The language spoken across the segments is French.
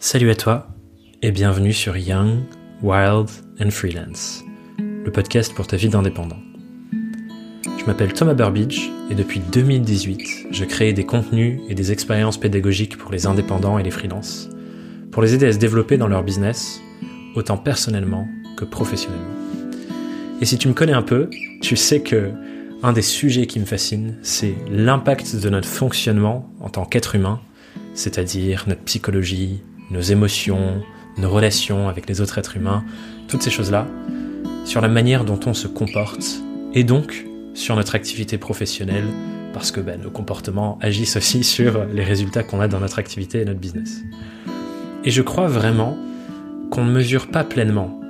Salut à toi et bienvenue sur Young, Wild and Freelance, le podcast pour ta vie d'indépendant. Je m'appelle Thomas Burbidge et depuis 2018, je crée des contenus et des expériences pédagogiques pour les indépendants et les freelances, pour les aider à se développer dans leur business, autant personnellement que professionnellement. Et si tu me connais un peu, tu sais que un des sujets qui me fascine, c'est l'impact de notre fonctionnement en tant qu'être humain, c'est-à-dire notre psychologie, nos émotions, nos relations avec les autres êtres humains, toutes ces choses-là, sur la manière dont on se comporte, et donc sur notre activité professionnelle, parce que ben, nos comportements agissent aussi sur les résultats qu'on a dans notre activité et notre business. Et je crois vraiment qu'on ne mesure pas pleinement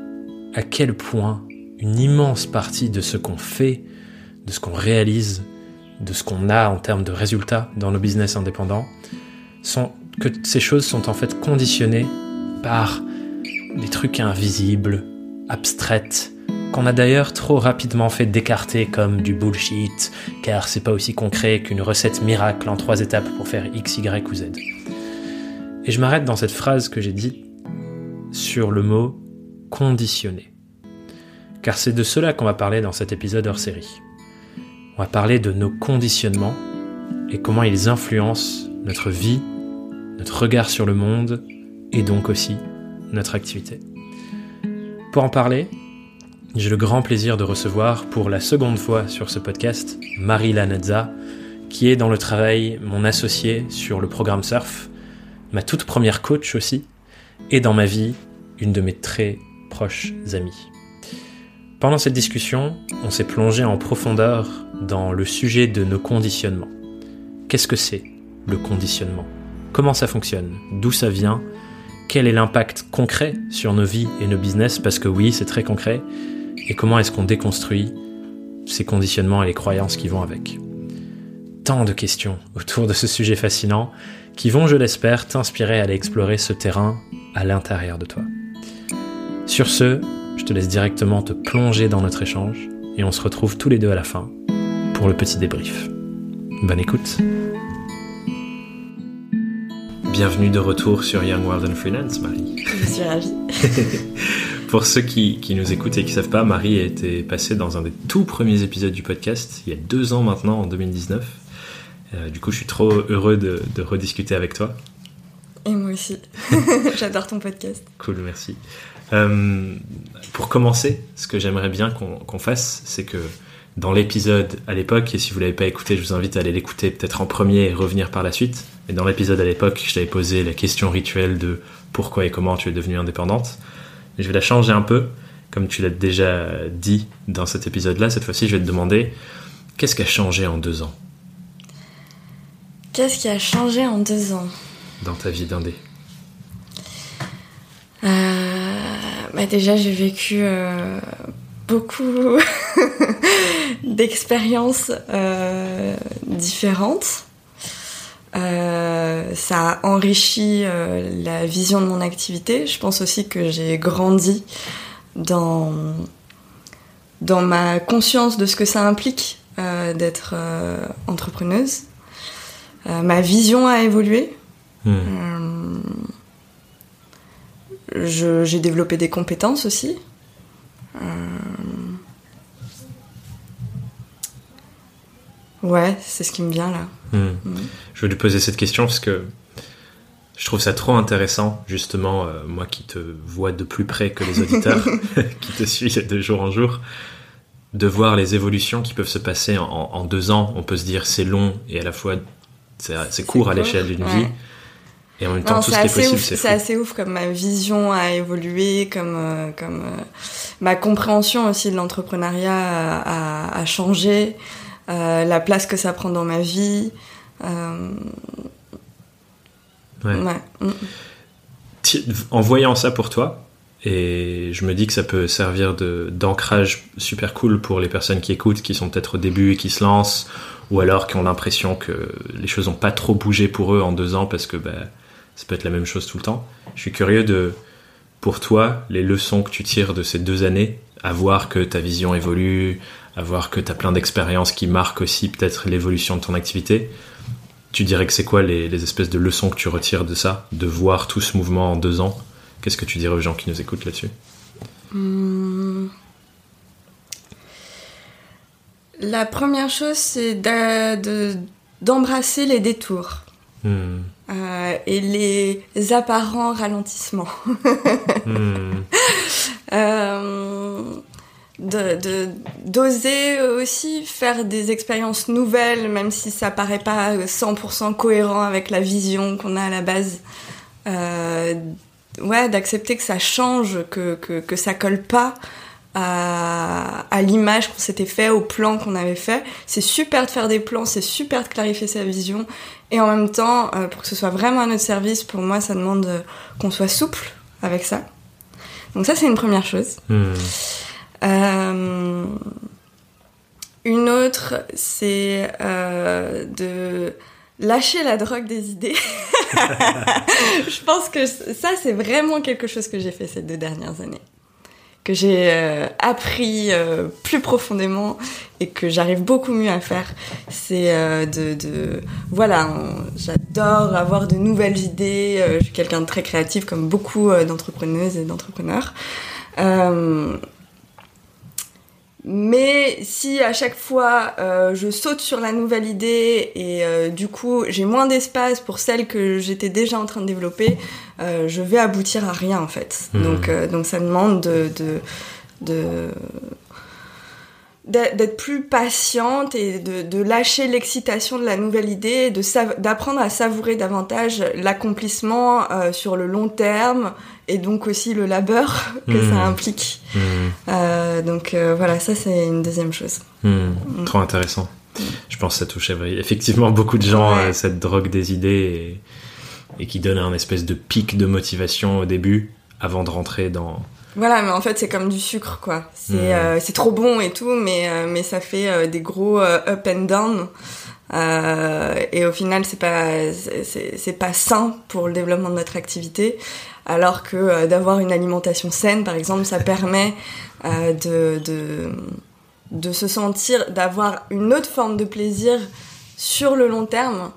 à quel point une immense partie de ce qu'on fait, de ce qu'on réalise, de ce qu'on a en termes de résultats dans nos business indépendants, sont que ces choses sont en fait conditionnées par des trucs invisibles, abstraites, qu'on a d'ailleurs trop rapidement fait d'écarter comme du bullshit, car c'est pas aussi concret qu'une recette miracle en trois étapes pour faire X, Y ou Z. Et je m'arrête dans cette phrase que j'ai dite sur le mot conditionné. Car c'est de cela qu'on va parler dans cet épisode hors série. On va parler de nos conditionnements et comment ils influencent notre vie notre regard sur le monde et donc aussi notre activité. Pour en parler, j'ai le grand plaisir de recevoir pour la seconde fois sur ce podcast Marie Lanazza, qui est dans le travail mon associé sur le programme Surf, ma toute première coach aussi, et dans ma vie, une de mes très proches amies. Pendant cette discussion, on s'est plongé en profondeur dans le sujet de nos conditionnements. Qu'est-ce que c'est le conditionnement? Comment ça fonctionne, d'où ça vient, quel est l'impact concret sur nos vies et nos business, parce que oui, c'est très concret, et comment est-ce qu'on déconstruit ces conditionnements et les croyances qui vont avec? Tant de questions autour de ce sujet fascinant qui vont, je l'espère, t'inspirer à aller explorer ce terrain à l'intérieur de toi. Sur ce, je te laisse directement te plonger dans notre échange et on se retrouve tous les deux à la fin pour le petit débrief. Bonne écoute Bienvenue de retour sur Young World and Freelance, Marie. Je suis ravie. Pour ceux qui, nous écoutent et qui ne savent pas, Marie a été passée dans un des tout premiers épisodes du podcast, il y a deux ans maintenant, en 2019. Euh, du coup, je suis trop heureux de, rediscuter avec toi. Et moi aussi. J'adore ton podcast. Cool, merci. Euh, pour commencer, ce que j'aimerais bien qu'on fasse, c'est que dans l'épisode à l'époque, et si vous l'avez pas écouté, je vous invite à aller l'écouter peut-être en premier et revenir par la suite. Mais dans l'épisode à l'époque, je t'avais posé la question rituelle de pourquoi et comment tu es devenue indépendante. je vais la changer un peu, comme tu l'as déjà dit dans cet épisode-là. Cette fois-ci, je vais te demander qu'est-ce qui a changé en deux ans? Qu'est-ce qui a changé en deux ans? Dans ta vie d'indé euh, bah Déjà, j'ai vécu euh, beaucoup d'expériences euh, différentes. Euh, ça a enrichi euh, la vision de mon activité. Je pense aussi que j'ai grandi dans, dans ma conscience de ce que ça implique d'être entrepreneuse. ma vision a évolué. Hmm. j'ai développé des compétences aussi. Ouais, c'est ce qui me vient là. Hmm. Hmm. Je veux lui poser cette question parce que je trouve ça trop intéressant, justement, euh, moi qui te vois de plus près que les auditeurs, qui te suivent de jour en jour, de voir les évolutions qui peuvent se passer en, deux ans. On peut se dire c'est long et à la fois c'est court à l'échelle d'une vie. Et en même temps, tout ce qui est possible, c'est C'est assez ouf comme ma vision a évolué, comme, euh, comme euh, ma compréhension aussi de l'entrepreneuriat a, a, changé. Euh, la place que ça prend dans ma vie. Euh, ouais. En voyant ça pour toi, et je me dis que ça peut servir d'ancrage super cool pour les personnes qui écoutent, qui sont peut-être au début et qui se lancent, ou alors qui ont l'impression que les choses n'ont pas trop bougé pour eux en deux ans parce que bah, ça peut être la même chose tout le temps. Je suis curieux de, pour toi, les leçons que tu tires de ces deux années, à voir que ta vision évolue, à voir que tu as plein d'expériences qui marquent aussi peut-être l'évolution de ton activité. Tu dirais que c'est quoi les, les, espèces de leçons que tu retires de ça, de voir tout ce mouvement en deux ans? Qu'est-ce que tu dirais aux gens qui nous écoutent là-dessus? Hmm. La première chose, c'est d'embrasser les détours. Hmm. Euh, et les apparents ralentissements. Hmm. euh, de d'oser aussi faire des expériences nouvelles, même si ça paraît pas 100% cohérent avec la vision qu'on a à la base. Euh, ouais, d'accepter que ça change, que, que, ça colle pas à, l'image qu'on s'était fait, au plan qu'on avait fait. C'est super de faire des plans, c'est super de clarifier sa vision. Et en même temps, euh, pour que ce soit vraiment à notre service, pour moi, ça demande euh, qu'on soit souple avec ça. Donc ça, c'est une première chose. Hmm. Euh, une autre, c'est euh, de lâcher la drogue des idées. je pense que ça, c'est vraiment quelque chose que j'ai fait ces deux dernières années. Que j'ai euh, appris euh, plus profondément et que j'arrive beaucoup mieux à faire. C'est euh, de, de, Voilà, j'adore avoir de nouvelles idées. je suis quelqu'un de très créatif, comme beaucoup d'entrepreneuses et d'entrepreneurs. Mais si à chaque fois euh, je saute sur la nouvelle idée et euh, du coup j'ai moins d'espace pour celle que j'étais déjà en train de développer, euh, je vais aboutir à rien en fait. Hmm. Donc, donc ça demande de, de, de d'être plus patiente et de, de lâcher l'excitation de la nouvelle idée, d'apprendre à savourer davantage l'accomplissement sur le long terme et donc aussi le labeur que ça hmm. implique. Hmm. Euh, donc euh, voilà, ça c'est une deuxième chose. Hmm. Trop intéressant. Je pense que ça touche effectivement beaucoup de gens, euh, cette drogue des idées, et, et, qui donne un espèce de pic de motivation au début, avant de rentrer dans... Voilà, mais en fait c'est comme du sucre, quoi. C'est c'est trop bon et tout, mais, mais ça fait des gros up and down. et au final, c'est pas c'est pas sain pour le développement de notre activité alors que euh, d'avoir une alimentation saine, par exemple, ça permet euh, de, de, de, se sentir, d'avoir une autre forme de plaisir sur le long terme.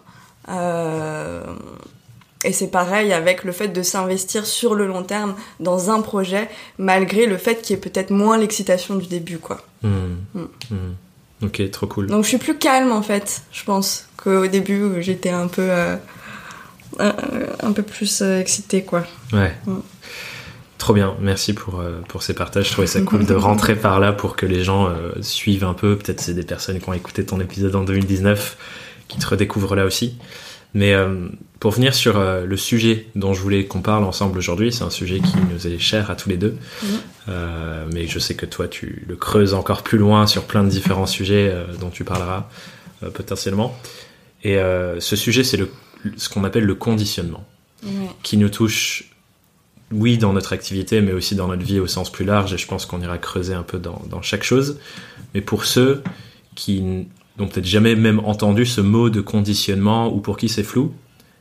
Euh, et c'est pareil avec le fait de s'investir sur le long terme dans un projet, malgré le fait qu'il y ait peut-être moins l'excitation du début, quoi. Hmm. Hmm. Hmm. Ok, trop cool. Donc je suis plus calme en fait, je pense, qu'au début où j'étais un peu un, peu plus euh, excité, quoi. Ouais. Trop bien, merci pour, euh, pour ces partages. Je trouvais ça cool de rentrer par là pour que les gens euh, suivent un peu. Peut-être c'est des personnes qui ont écouté ton épisode en 2019 qui te redécouvrent là aussi. Mais pour venir sur le sujet dont je voulais qu'on parle ensemble aujourd'hui, c'est un sujet qui nous est cher à tous les deux. Mm. mais je sais que toi, tu le creuses encore plus loin sur plein de différents sujets dont tu parleras potentiellement. Et ce sujet, c'est ce qu'on appelle le conditionnement, qui nous touche, oui, dans notre activité, mais aussi dans notre vie au sens plus large, et je pense qu'on ira creuser un peu dans, chaque chose. Mais pour ceux qui n'ont peut-être jamais même entendu ce mot de conditionnement, ou pour qui c'est flou,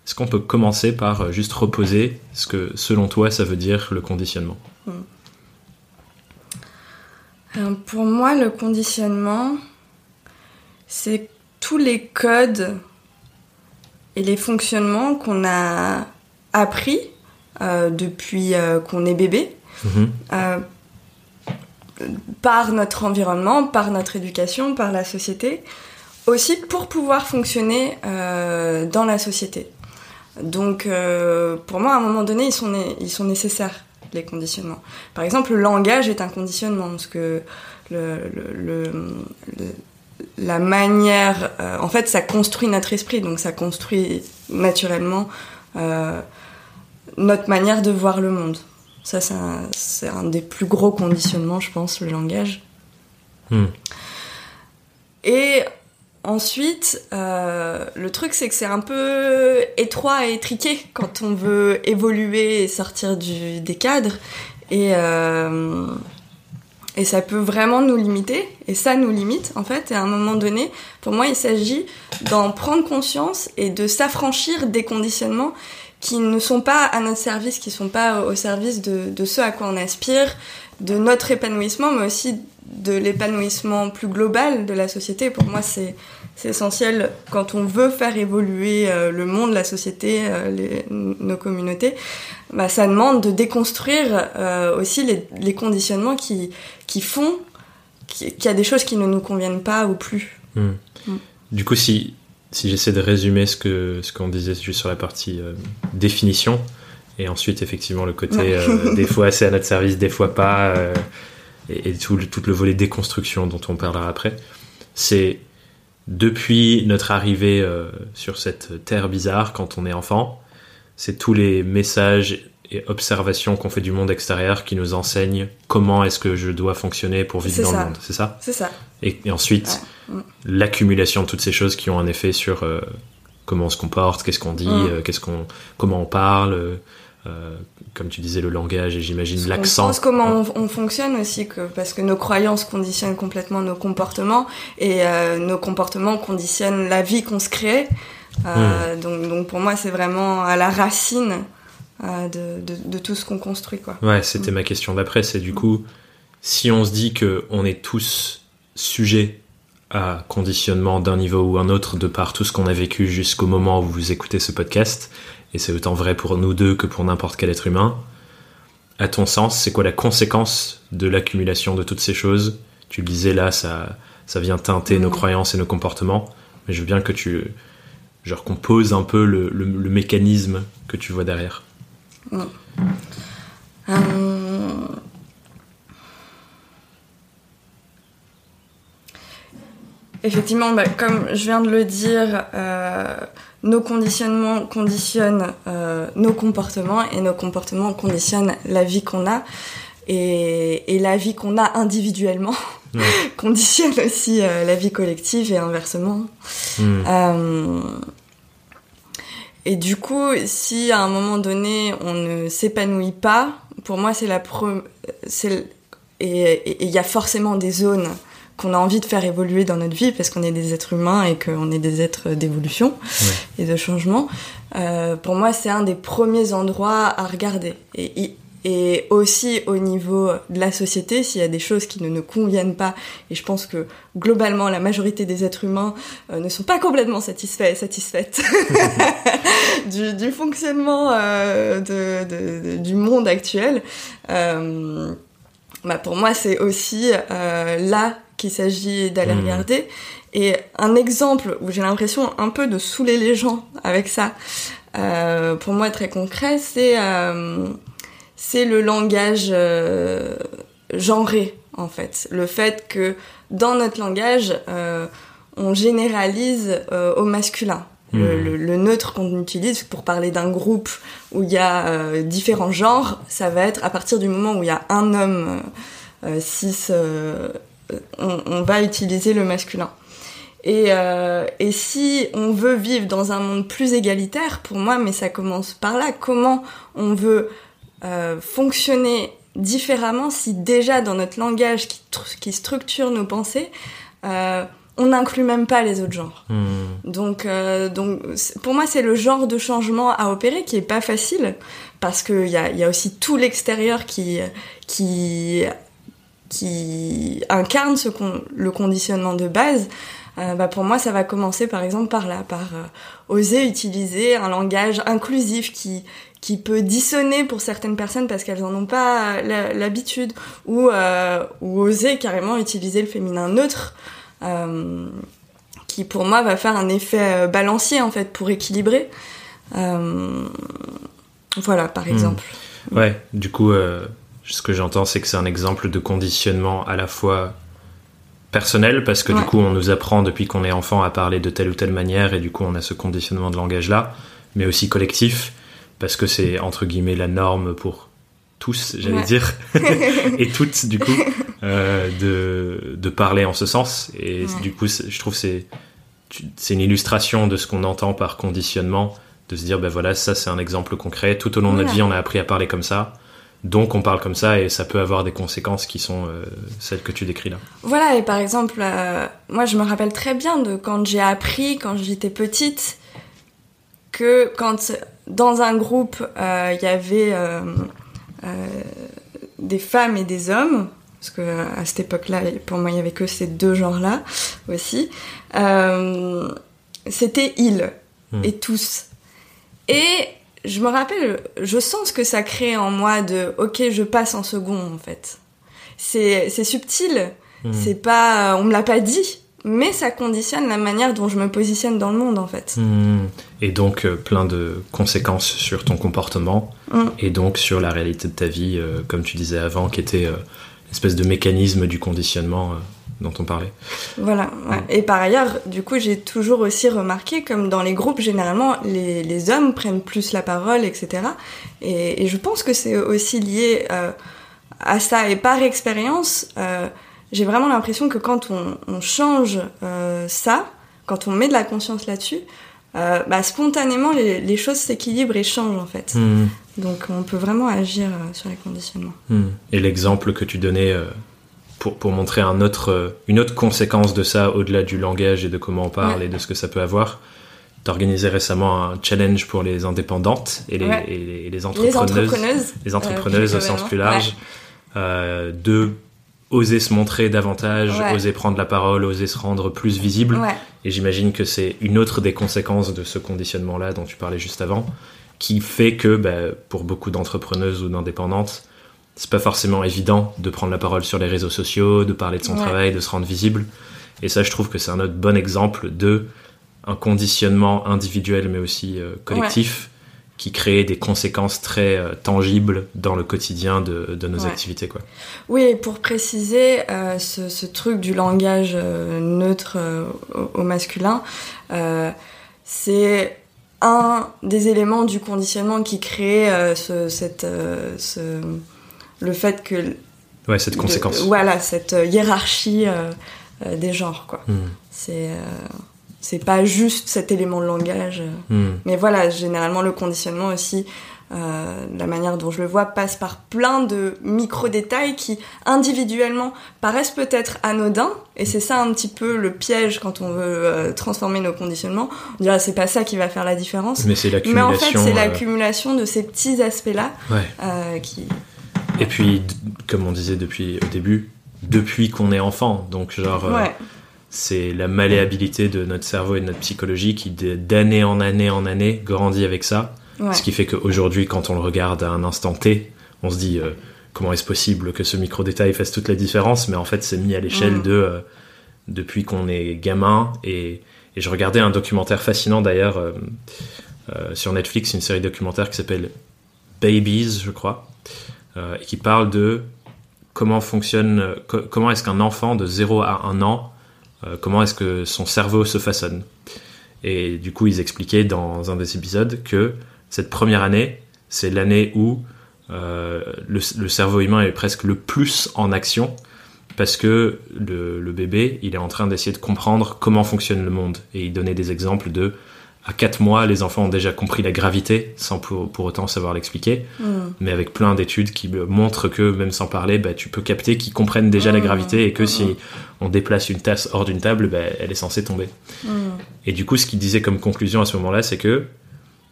est-ce qu'on peut commencer par euh, juste reposer ce que, selon toi, ça veut dire le conditionnement? Hmm. euh, Pour moi, le conditionnement, c'est tous les codes et les fonctionnements qu'on a appris euh, depuis euh, qu'on est bébé mhm. euh, par notre environnement, par notre éducation, par la société, aussi pour pouvoir fonctionner dans la société. Donc pour moi, à un moment donné, ils sont, nécessaires, les conditionnements. Par exemple, le langage est un conditionnement, parce que la manière, euh, en fait, ça construit notre esprit, donc ça construit naturellement euh, notre manière de voir le monde. Ça, c'est un, des plus gros conditionnements, je pense, le langage. Hmm. Et ensuite, euh, le truc, c'est que c'est un peu étroit et étriqué quand on veut évoluer et sortir du, des cadres. Et et ça peut vraiment nous limiter, et ça nous limite en fait. Et à un moment donné, pour moi, il s'agit d'en prendre conscience et de s'affranchir des conditionnements qui ne sont pas à notre service, qui ne sont pas au service de, de ce à quoi on aspire, de notre épanouissement, mais aussi de l'épanouissement plus global de la société. Pour moi, c'est c'est essentiel quand on veut faire évoluer le monde, la société, les, nos communautés. Bah, ça demande de déconstruire aussi les, les, conditionnements qui, qui font qu'il y a des choses qui ne nous conviennent pas ou plus. Hmm. Hmm. Du coup, si, si j'essaie de résumer ce que ce qu'on disait juste sur la partie euh, définition, et ensuite effectivement le côté euh, des fois c'est à notre service, des fois pas, euh, et, tout, tout, le volet déconstruction dont on parlera après, c'est depuis notre arrivée sur cette terre bizarre quand on est enfant, c'est tous les messages et observations qu'on fait du monde extérieur qui nous enseignent comment est-ce que je dois fonctionner pour vivre dans le monde. C'est ça C'est ça. Et, ensuite, mm. l'accumulation de toutes ces choses qui ont un effet sur euh, comment on se comporte, qu'est-ce qu'on dit, mm. euh, qu'est-ce qu'on, comment on parle, euh, comme tu disais, le langage et j'imagine l'accent. Je pense comment on, fonctionne aussi, que, parce que nos croyances conditionnent complètement nos comportements et nos comportements conditionnent la vie qu'on se crée. Mm. donc, donc pour moi, c'est vraiment à la racine de, de, tout ce qu'on construit. Quoi. Ouais, c'était ma question d'après, c'est du coup, si on se dit que on est tous sujets à conditionnement d'un niveau ou un autre de par tout ce qu'on a vécu jusqu'au moment où vous écoutez ce podcast, et c'est autant vrai pour nous deux que pour n'importe quel être humain, à ton sens, c'est quoi la conséquence de l'accumulation de toutes ces choses? Tu le disais là, ça, ça vient teinter nos croyances et nos comportements, mais je veux bien que tu genre qu'on pose un peu le, le mécanisme que tu vois derrière. Euh, effectivement, bah, comme je viens de le dire, euh, nos conditionnements conditionnent euh, nos comportements et nos comportements conditionnent la vie qu'on a. Et, la vie qu'on a individuellement conditionne aussi la vie collective et inversement. Hmm. Et du coup, si à un moment donné on ne s'épanouit pas, pour moi c'est la première. Et il y a forcément des zones qu'on a envie de faire évoluer dans notre vie parce qu'on est des êtres humains et qu'on est des êtres d'évolution et de changement. Euh, pour moi, c'est un des premiers endroits à regarder. Et, et aussi au niveau de la société, s'il y a des choses qui ne nous conviennent pas, et je pense que globalement la majorité des êtres humains euh, ne sont pas complètement satisfaits et satisfaites du, du, fonctionnement euh, de, de, du monde actuel, euh, bah pour moi c'est aussi euh, là qu'il s'agit d'aller mmh. regarder. Et un exemple où j'ai l'impression un peu de saouler les gens avec ça, euh, pour moi très concret, c'est c'est le langage euh, genré en fait. Le fait que dans notre langage, euh, on généralise euh, au masculin. Le, hmm. neutre qu'on utilise pour parler d'un groupe où il y a différents genres, ça va être à partir du moment où il y a un homme cis, on, on, va utiliser le masculin. Et, et si on veut vivre dans un monde plus égalitaire, pour moi, mais ça commence par là, comment on veut euh, fonctionner différemment si déjà dans notre langage qui, qui structure nos pensées, euh, on n'inclut même pas les autres genres. Hmm. Donc, euh, donc pour moi, c'est le genre de changement à opérer qui est pas facile parce qu'il y a, y a aussi tout l'extérieur qui, qui, qui incarne ce le conditionnement de base. Euh, bah pour moi, ça va commencer par exemple par là, par euh, oser utiliser un langage inclusif qui, qui peut dissonner pour certaines personnes parce qu'elles en ont pas l'habitude ou euh, ou oser carrément utiliser le féminin neutre qui pour moi va faire un effet euh, balancier en fait pour équilibrer. Euh, voilà par hmm. exemple. Ouais du coup ce que j'entends c'est que c'est un exemple de conditionnement à la fois personnel parce que du coup on nous apprend depuis qu'on est enfant à parler de telle ou telle manière et du coup on a ce conditionnement de langage là mais aussi collectif parce que c'est entre guillemets la norme pour tous, j'allais dire, et toutes du coup, euh, de, de parler en ce sens. Et du coup, je trouve c'est c'est une illustration de ce qu'on entend par conditionnement, de se dire ben voilà, ça c'est un exemple concret. Tout au long de notre vie, on a appris à parler comme ça. Donc on parle comme ça et ça peut avoir des conséquences qui sont euh, celles que tu décris là. Voilà, et par exemple, euh, moi je me rappelle très bien de quand j'ai appris, quand j'étais petite, que quand dans un groupe, euh, il y avait euh, euh, des femmes et des hommes. Parce que à cette époque-là, pour moi, il y avait que ces deux genres-là aussi. Euh, c'était ils Hmm. et tous. Et je me rappelle, je sens ce que ça crée en moi de ok, je passe en second en fait. C'est subtil, Hmm. c'est pas, on me l'a pas dit, mais ça conditionne la manière dont je me positionne dans le monde en fait. Hmm. Et donc euh, plein de conséquences sur ton comportement Hmm. et donc sur la réalité de ta vie, euh, comme tu disais avant, qui était euh, espèce de mécanisme du conditionnement euh, dont on parlait. Voilà. ouais. Et par ailleurs, du coup, j'ai toujours aussi remarqué, comme dans les groupes, généralement, les, les hommes prennent plus la parole, etc. Et, et je pense que c'est aussi lié euh, à ça. Et par expérience, euh, j'ai vraiment l'impression que quand on, on change euh, ça, quand on met de la conscience là-dessus, euh, bah, spontanément, les, les choses s'équilibrent et changent, en fait. Hmm. Donc, on peut vraiment agir euh, sur les conditionnements. Hmm. Et l'exemple que tu donnais euh, pour, pour montrer un autre, une autre conséquence de ça, au-delà du langage et de comment on parle Ouais. et de ce que ça peut avoir, t'organisais récemment un challenge pour les indépendantes et les, Ouais. et les, et les Les entrepreneuses, les entrepreneuses au sens plus large, de oser se montrer davantage, Ouais. oser prendre la parole, oser se rendre plus visible. Ouais. Et j'imagine que c'est une autre des conséquences de ce conditionnement-là dont tu parlais juste avant, qui fait que bah, pour beaucoup d'entrepreneuses ou d'indépendantes, c'est pas forcément évident de prendre la parole sur les réseaux sociaux, de parler de son Ouais. travail, de se rendre visible. Et ça, je trouve que c'est un autre bon exemple de un conditionnement individuel mais aussi euh, collectif qui crée des conséquences très euh, tangibles dans le quotidien de, de nos Ouais. activités. Quoi. Oui, et pour préciser, euh, ce, ce truc du langage euh, neutre au, au masculin, c'est un des éléments du conditionnement qui crée ce, cette, ce, le fait que... Ouais, cette de- conséquence. voilà, cette hiérarchie des genres, quoi. Hmm. C'est... c'est pas juste cet élément de langage. Hmm. mais voilà, généralement le conditionnement aussi, euh, la manière dont je le vois, passe par plein de micro-détails qui individuellement paraissent peut-être anodins, et c'est ça un petit peu le piège quand on veut euh, transformer nos conditionnements. On dirait c'est pas ça qui va faire la différence. Mais c'est Mais en l'accumulation. fait, c'est euh, l'accumulation de ces petits aspects-là ouais. qui. Et puis, comme on disait depuis au début, depuis qu'on est enfant, donc genre, Ouais, c'est la malléabilité de notre cerveau et de notre psychologie qui, d'année en année en année, grandit avec ça. ouais. Ce qui fait qu'aujourd'hui, quand on le regarde à un instant T, on se dit euh, comment est-ce possible que ce micro-détail fasse toute la différence? Mais en fait, c'est mis à l'échelle Mm. de euh, depuis qu'on est gamin. Et, et je regardais un documentaire fascinant d'ailleurs euh, sur Netflix, une série documentaire qui s'appelle Babies, je crois, et qui parle de comment fonctionne, co- comment est-ce qu'un enfant de 0 à 1 an, comment est-ce que son cerveau se façonne. Et du coup, ils expliquaient dans un des épisodes que cette première année, c'est l'année où euh, le, le cerveau humain est presque le plus en action parce que le, le bébé, il est en train d'essayer de comprendre comment fonctionne le monde. Et il donnait des exemples de à 4 mois, les enfants ont déjà compris la gravité sans pour, pour autant savoir l'expliquer, Mm. mais avec plein d'études qui montrent que même sans parler, bah, tu peux capter qu'ils comprennent déjà la Mmh, gravité et que mmh, si on déplace une tasse hors d'une table, bah, elle est censée tomber. Et du coup, ce qu'il disait comme conclusion à ce moment-là, c'est que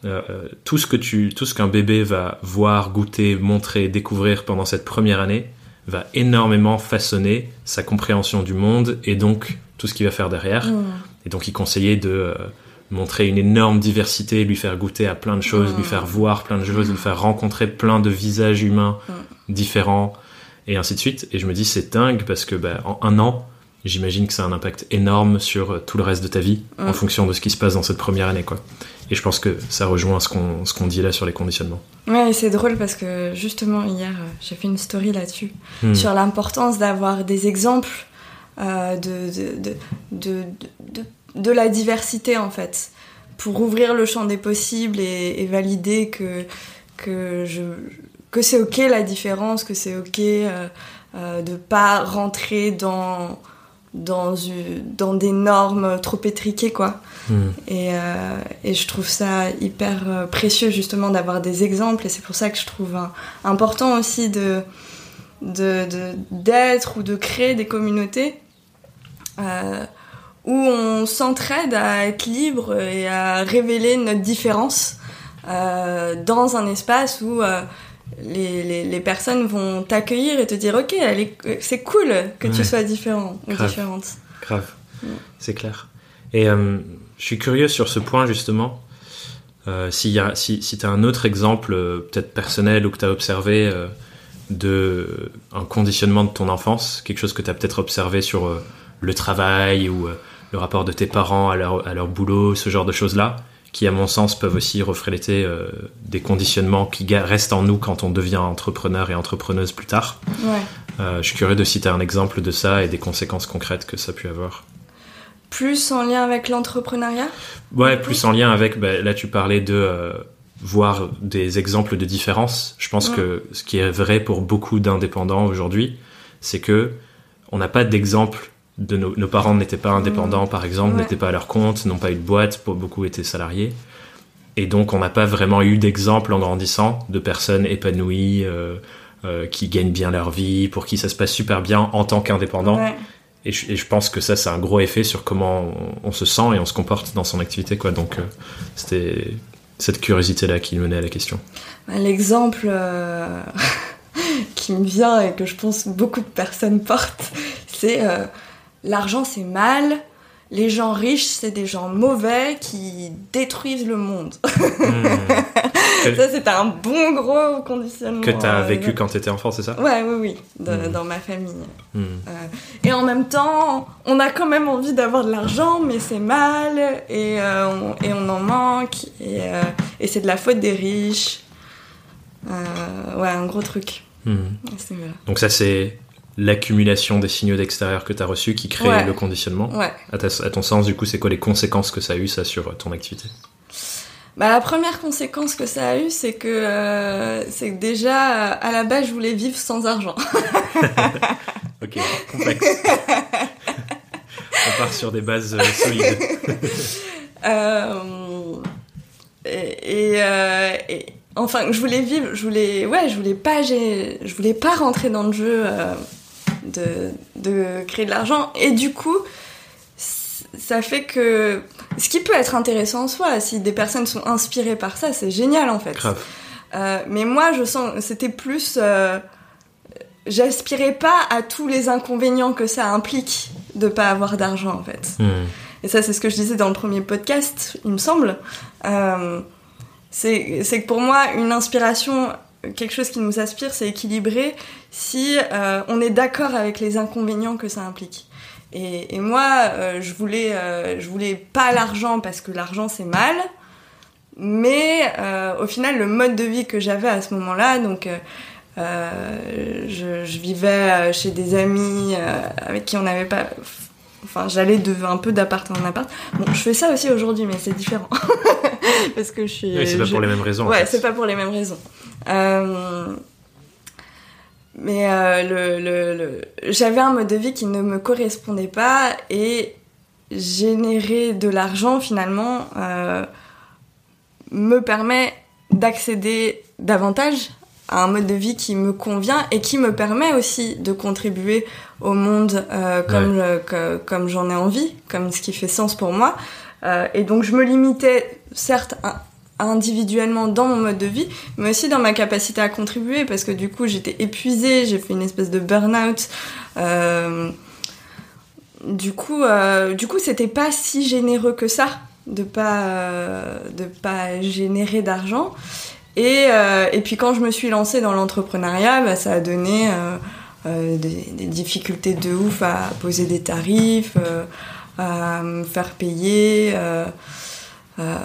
euh, euh, tout ce que tu, tout ce qu'un bébé va voir, goûter, montrer, découvrir pendant cette première année va énormément façonner sa compréhension du monde et donc tout ce qu'il va faire derrière. Et donc, il conseillait de euh, montrer une énorme diversité, lui faire goûter à plein de choses, Mm. lui faire voir plein de choses, lui faire rencontrer plein de visages humains Mm. différents, et ainsi de suite. Et je me dis, c'est dingue parce que bah, en un an, j'imagine que ça a un impact énorme sur euh, tout le reste de ta vie en Mm. fonction de ce qui se passe dans cette première année. quoi. Et je pense que ça rejoint ce qu'on dit là sur les conditionnements. Ouais, c'est drôle parce que justement hier, euh, j'ai fait une story là-dessus. Hmm. sur l'importance d'avoir des exemples euh, de, de, de, de, de, la diversité en fait pour ouvrir le champ des possibles et, et valider que, que, je, que c'est ok la différence, que c'est ok euh, euh, de pas rentrer dans, dans, dans des normes trop étriquées quoi. Hmm. Et, euh, et je trouve ça hyper euh, précieux justement d'avoir des exemples et c'est pour ça que je trouve important aussi de de- de- d'être ou de créer des communautés euh, où on s'entraide à être libre et à révéler notre différence euh, dans un espace où euh, les, les, personnes vont t'accueillir et te dire ok c'est cool que tu sois différent ou différente. Grave. C'est clair. Et euh, je suis curieux sur ce point justement. Euh, si, si, si tu as un autre exemple euh, peut-être personnel ou que tu as observé de un conditionnement de ton enfance quelque chose que tu as peut-être observé sur le travail ou le rapport de tes parents à leur, à leur boulot ce genre de choses là qui à mon sens peuvent aussi refléter euh, des conditionnements qui restent en nous quand on devient entrepreneur et entrepreneuse plus tard. Ouais. Euh, je suis curieux de citer un exemple de ça et des conséquences concrètes que ça a pu avoir. Plus en lien avec l'entrepreneuriat? Ouais, plus en lien avec, bah, là tu parlais de euh, voir des exemples de différence. Je pense que ce qui est vrai pour beaucoup d'indépendants aujourd'hui, c'est que on n'a pas d'exemple de nos, parents n'étaient pas indépendants, par exemple, n'étaient pas à leur compte, n'ont pas eu de boîte, beaucoup étaient salariés. Et donc, on n'a pas vraiment eu d'exemple en grandissant de personnes épanouies, euh, euh, qui gagnent bien leur vie, pour qui ça se passe super bien en tant qu'indépendant. Et, je, pense que ça, c'est un gros effet sur comment on, se sent et on se comporte dans son activité. Quoi. Donc, euh, c'était cette curiosité-là qui menait à la question. L'exemple qui me vient et que je pense beaucoup de personnes portent, c'est l'argent c'est mal, les gens riches c'est des gens mauvais qui détruisent le monde. Hmm. ça c'est un bon gros conditionnement. Que tu as euh, vécu quand tu étais enfant, c'est ça? Ouais, oui, oui, hmm. dans ma famille. Hmm. Euh, et en même temps, on a quand même envie d'avoir de l'argent, mais c'est mal et, euh, on, et, on, en manque et, et c'est de la faute des riches. ouais, un gros truc. Donc ça c'est l'accumulation des signaux d'extérieur que tu as reçus qui crée le conditionnement. À, ton sens, du coup, c'est quoi les conséquences que ça a eu, ça, sur ton activité? Bah, la première conséquence que ça a eu, c'est que, euh, c'est que déjà, à la base, je voulais vivre sans argent. ok, complexe. On part sur des bases euh, solides. Euh, et, et, enfin, je voulais vivre, je voulais, ouais, je voulais pas, je voulais pas rentrer dans le jeu de, créer de l'argent. Et du coup, ça fait que ce qui peut être intéressant en soi, si des personnes sont inspirées par ça, c'est génial en fait. Euh, mais moi, je sens, c'était plus, euh, j'aspirais pas à tous les inconvénients que ça implique de pas avoir d'argent en fait. Hmm. Et ça, c'est ce que je disais dans le premier podcast, il me semble. Euh, c'est que pour moi, une inspiration quelque chose qui nous aspire, c'est équilibré si euh, on est d'accord avec les inconvénients que ça implique. Et, moi, euh, je voulais, euh, je voulais pas l'argent parce que l'argent c'est mal, mais au final, le mode de vie que j'avais à ce moment-là, donc je, je, vivais chez des amis avec qui on n'avait pas Enfin, j'allais de un peu d'appart en appart. Bon, je fais ça aussi aujourd'hui, mais c'est différent. Parce que je suis. Oui, c'est pas pour les mêmes raisons. Ouais, c'est pas pour les mêmes raisons. Euh, mais euh, le, le, le... j'avais un mode de vie qui ne me correspondait pas et générer de l'argent finalement euh, me permet d'accéder davantage à un mode de vie qui me convient et qui me permet aussi de contribuer au monde euh, comme, comme j'en ai envie, comme ce qui fait sens pour moi. Euh, et donc je me limitais certes individuellement dans mon mode de vie, mais aussi dans ma capacité à contribuer parce que du coup j'étais épuisée, j'ai fait une espèce de burn-out. Euh, du coup, euh, du coup, c'était pas si généreux que ça de pas euh, de pas générer d'argent. Et, euh, et puis quand je me suis lancée dans l'entrepreneuriat, bah, ça a donné des, des, difficultés de ouf à poser des tarifs, à me faire payer. Euh,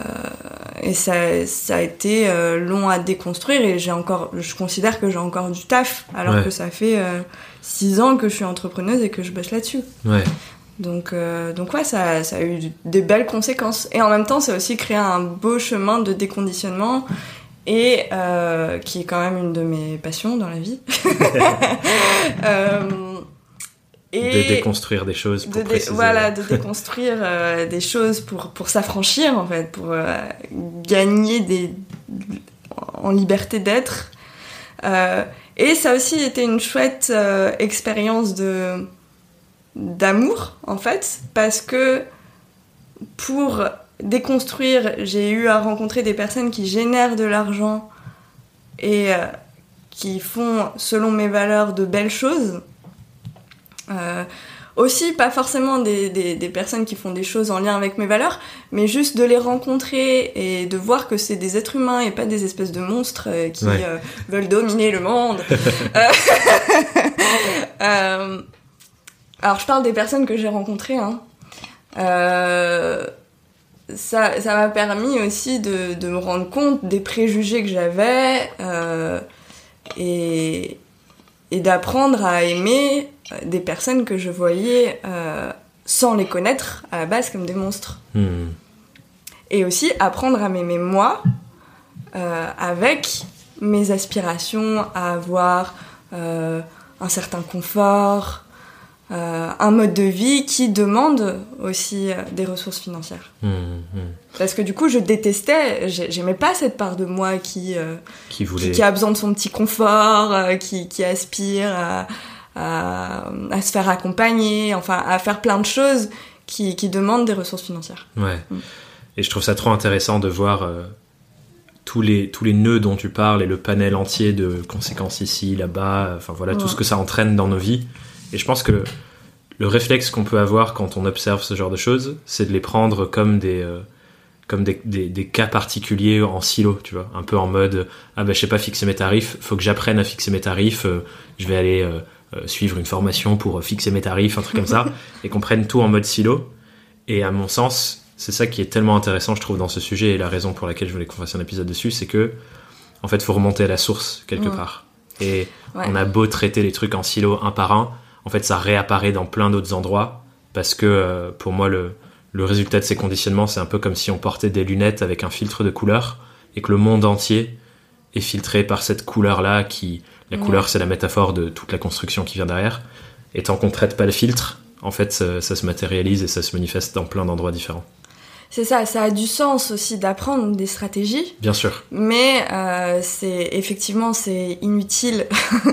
et ça, ça, a été euh, long à déconstruire et j'ai encore, je considère que j'ai encore du taf alors que ça fait euh, six ans que je suis entrepreneuse et que je bosse là-dessus. Ouais. Donc, donc ouais, ça, ça, a eu des belles conséquences. Et en même temps, ça a aussi créé un beau chemin de déconditionnement et qui est quand même une de mes passions dans la vie. de déconstruire des choses pour voilà de déconstruire euh, des choses pour pour s'affranchir en fait pour euh, gagner des en liberté d'être euh, et ça a aussi été une chouette expérience de d'amour en fait parce que pour déconstruire j'ai eu à rencontrer des personnes qui génèrent de l'argent et qui font, selon mes valeurs, de belles choses. Euh, aussi, pas forcément des, des, des, personnes qui font des choses en lien avec mes valeurs, mais juste de les rencontrer et de voir que c'est des êtres humains et pas des espèces de monstres euh, qui Ouais. euh, veulent dominer le monde. Euh, alors, je parle des personnes que j'ai rencontrées. Hein. Euh, ça ça m'a permis aussi de, de me rendre compte des préjugés que j'avais euh, et, et d'apprendre à aimer des personnes que je voyais euh, sans les connaître à la base comme des monstres. Hmm. Et aussi apprendre à m'aimer moi euh, avec mes aspirations à avoir euh, un certain confort, euh, un mode de vie qui demande aussi euh, des ressources financières. Hmm, hmm. Parce que du coup, je détestais, j'ai- j'aimais pas cette part de moi qui, euh, Qui qui, voulait. qui a besoin de son petit confort, euh, qui, qui aspire à, à, à se faire accompagner, enfin à faire plein de choses qui, qui demandent des ressources financières. Ouais. Mm. Et je trouve ça trop intéressant de voir euh, tous, les, tous les nœuds dont tu parles et le panel entier de conséquences ici, là-bas, enfin voilà, tout ce que ça entraîne dans nos vies. Et je pense que le réflexe qu'on peut avoir quand on observe ce genre de choses, c'est de les prendre comme des. euh, comme des, des, des cas particuliers en silo, tu vois, un peu en mode ah bah je sais pas fixer mes tarifs, faut que j'apprenne à fixer mes tarifs, euh, je vais aller euh, suivre une formation pour euh, fixer mes tarifs, un truc comme ça, et qu'on prenne tout en mode silo. Et à mon sens, c'est ça qui est tellement intéressant, je trouve, dans ce sujet, et la raison pour laquelle je voulais qu'on fasse un épisode dessus, c'est que, en fait, faut remonter à la source, quelque part. Et Ouais. on a beau traiter les trucs en silo un par un, en fait, ça réapparaît dans plein d'autres endroits, parce que, euh, pour moi, le, le résultat de ces conditionnements, c'est un peu comme si on portait des lunettes avec un filtre de couleur, et que le monde entier est filtré par cette couleur-là, qui, la Ouais. couleur, c'est la métaphore de toute la construction qui vient derrière. Et tant qu'on traite pas le filtre, en fait, ça, ça se matérialise et ça se manifeste dans plein d'endroits différents. C'est ça, ça a du sens aussi d'apprendre des stratégies, Bien sûr. mais euh, c'est effectivement c'est inutile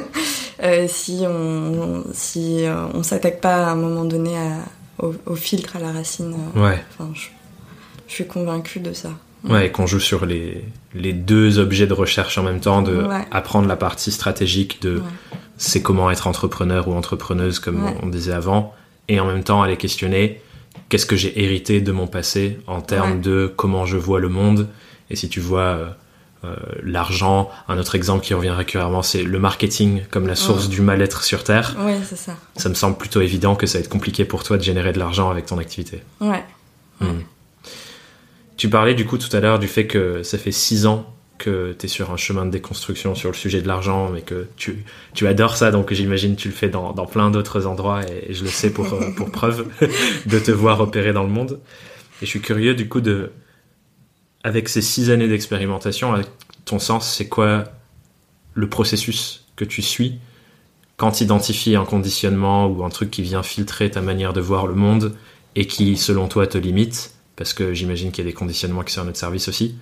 euh, si on si euh, on s'attaque pas à un moment donné à- au, au filtre à la racine. Ouais. Enfin, je, je suis convaincue de ça. Ouais, et qu'on joue sur les, les deux objets de recherche en même temps, de Ouais. apprendre la partie stratégique de Ouais. c'est comment être entrepreneur ou entrepreneuse, comme Ouais. on disait avant, et en même temps aller questionner qu'est-ce que j'ai hérité de mon passé en termes Ouais. de comment je vois le monde. Et si tu vois euh, euh, l'argent, un autre exemple qui revient régulièrement, c'est le marketing comme la source Ouais. du mal-être sur Terre. Oui, c'est ça. Ça me semble plutôt évident que ça va être compliqué pour toi de générer de l'argent avec ton activité. Ouais. Hmm. Tu parlais du coup tout à l'heure du fait que ça fait six ans que tu es sur un chemin de déconstruction sur le sujet de l'argent, mais que tu, tu adores ça, donc j'imagine tu le fais dans, dans plein d'autres endroits, et, et je le sais pour, euh, pour preuve de te voir opérer dans le monde. Et je suis curieux du coup de, avec ces six années d'expérimentation, à ton sens, c'est quoi le processus que tu suis quand tu identifies un conditionnement ou un truc qui vient filtrer ta manière de voir le monde et qui, selon toi, te limite, parce que j'imagine qu'il y a des conditionnements qui sont à notre service aussi.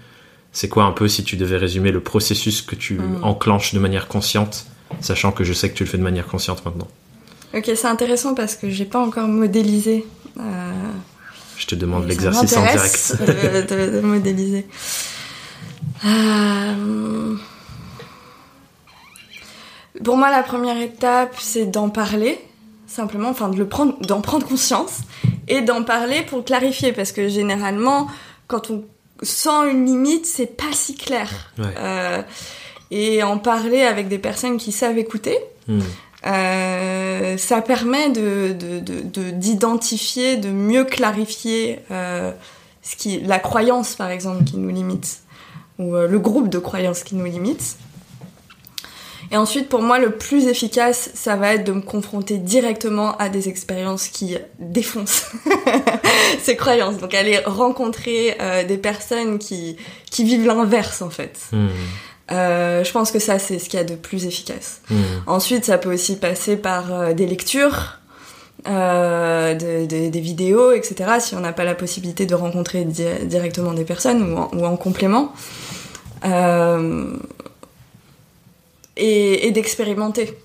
C'est quoi un peu, si tu devais résumer le processus que tu Mm. enclenches de manière consciente, sachant que je sais que tu le fais de manière consciente maintenant? Ok, c'est intéressant parce que j'ai pas encore modélisé. euh, Je te demande l'exercice en direct. De, de- de modéliser. Euh, Pour moi, la première étape, c'est d'en parler, simplement, enfin de le prendre, d'en prendre conscience et d'en parler pour clarifier, parce que généralement, quand on sent une limite, c'est pas si clair. Ouais. Euh, et en parler avec des personnes qui savent écouter, Hmm. euh, ça permet de de- de- de- d'identifier, de, mieux clarifier euh, ce qui, la croyance par exemple qui nous limite, ou le groupe de croyances qui nous limite. Et ensuite, pour moi, le plus efficace, ça va être de me confronter directement à des expériences qui défoncent ces croyances. Donc aller rencontrer euh, des personnes qui, qui vivent l'inverse en fait. Hmm. Euh, je pense que ça, c'est ce qu'il y a de plus efficace. Hmm. Ensuite, ça peut aussi passer par euh, des lectures, euh, de- de- des vidéos, etc. Si on n'a pas la possibilité de rencontrer di- directement des personnes ou en, ou en complément. Et et d'expérimenter.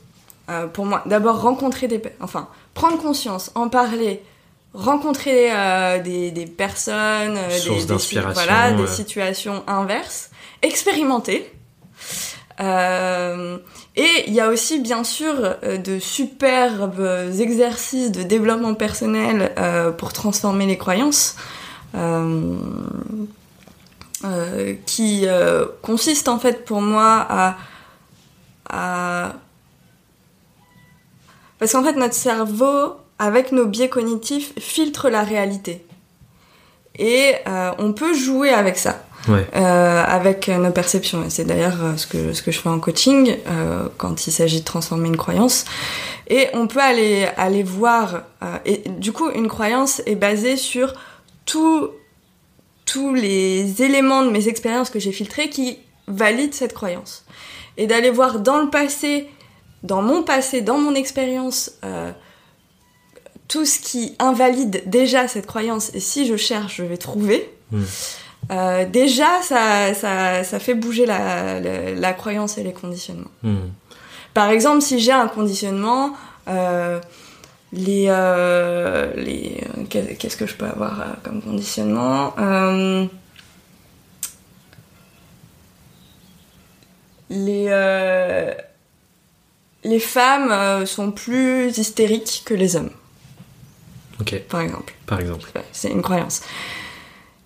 Euh, pour moi, d'abord rencontrer des... Enfin, prendre conscience, en parler, rencontrer euh, des, des personnes, euh, des, voilà, situations inverses, expérimenter. Euh, et il y a aussi bien sûr de superbes exercices de développement personnel euh, pour transformer les croyances, euh, qui consistent en fait pour moi à, à... Parce qu'en fait notre cerveau, avec nos biais cognitifs, filtre la réalité. Et euh, on peut jouer avec ça Ouais. euh, avec nos perceptions. Et c'est d'ailleurs euh, ce que, ce que je fais en coaching euh, quand il s'agit de transformer une croyance. Et on peut aller, aller voir. euh, et du coup, une croyance est basée sur tout, tous les éléments de mes expériences que j'ai filtrés qui valident cette croyance. Et d'aller voir dans le passé, dans mon passé, dans mon expérience, euh, tout ce qui invalide déjà cette croyance. Et si je cherche, je vais trouver. Mm. Euh, déjà, ça, ça, ça fait bouger la, la, la croyance et les conditionnements. Hmm. Par exemple, si j'ai un conditionnement, euh, les, les, qu'est- qu'est-ce que je peux avoir comme conditionnement Les, euh, les femmes euh, sont plus hystériques que les hommes, Ok, par exemple. par exemple. Ouais, C'est une croyance.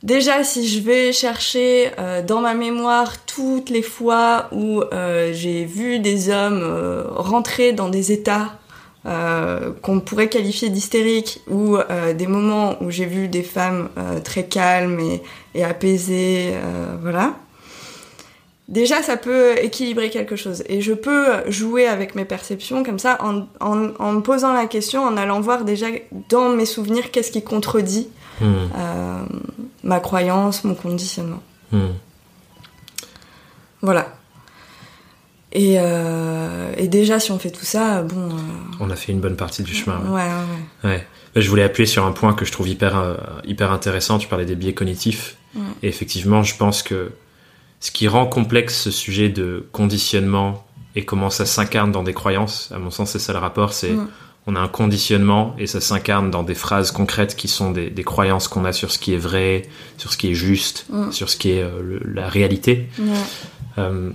Déjà, si je vais chercher euh, dans ma mémoire toutes les fois où euh, j'ai vu des hommes euh, rentrer dans des états qu'on pourrait qualifier d'hystériques ou des moments où j'ai vu des femmes très calmes et, et apaisées, voilà. Déjà, ça peut équilibrer quelque chose. Et je peux jouer avec mes perceptions comme ça en, en, en me posant la question, en allant voir déjà dans mes souvenirs qu'est-ce qui contredit Hmm. euh, ma croyance, mon conditionnement. Hmm. Voilà. Et, euh, et déjà, si on fait tout ça, bon. euh, On a fait une bonne partie du chemin. ouais. ouais, ouais, ouais. Je voulais appuyer sur un point que je trouve hyper, hyper intéressant. Tu parlais des biais cognitifs. Et effectivement, je pense que ce qui rend complexe ce sujet de conditionnement et comment ça s'incarne dans des croyances, à mon sens, c'est ça le rapport, c'est Mm. on a un conditionnement et ça s'incarne dans des phrases concrètes qui sont des, des croyances qu'on a sur ce qui est vrai, sur ce qui est juste, Mm. sur ce qui est euh, le- la réalité. Euh,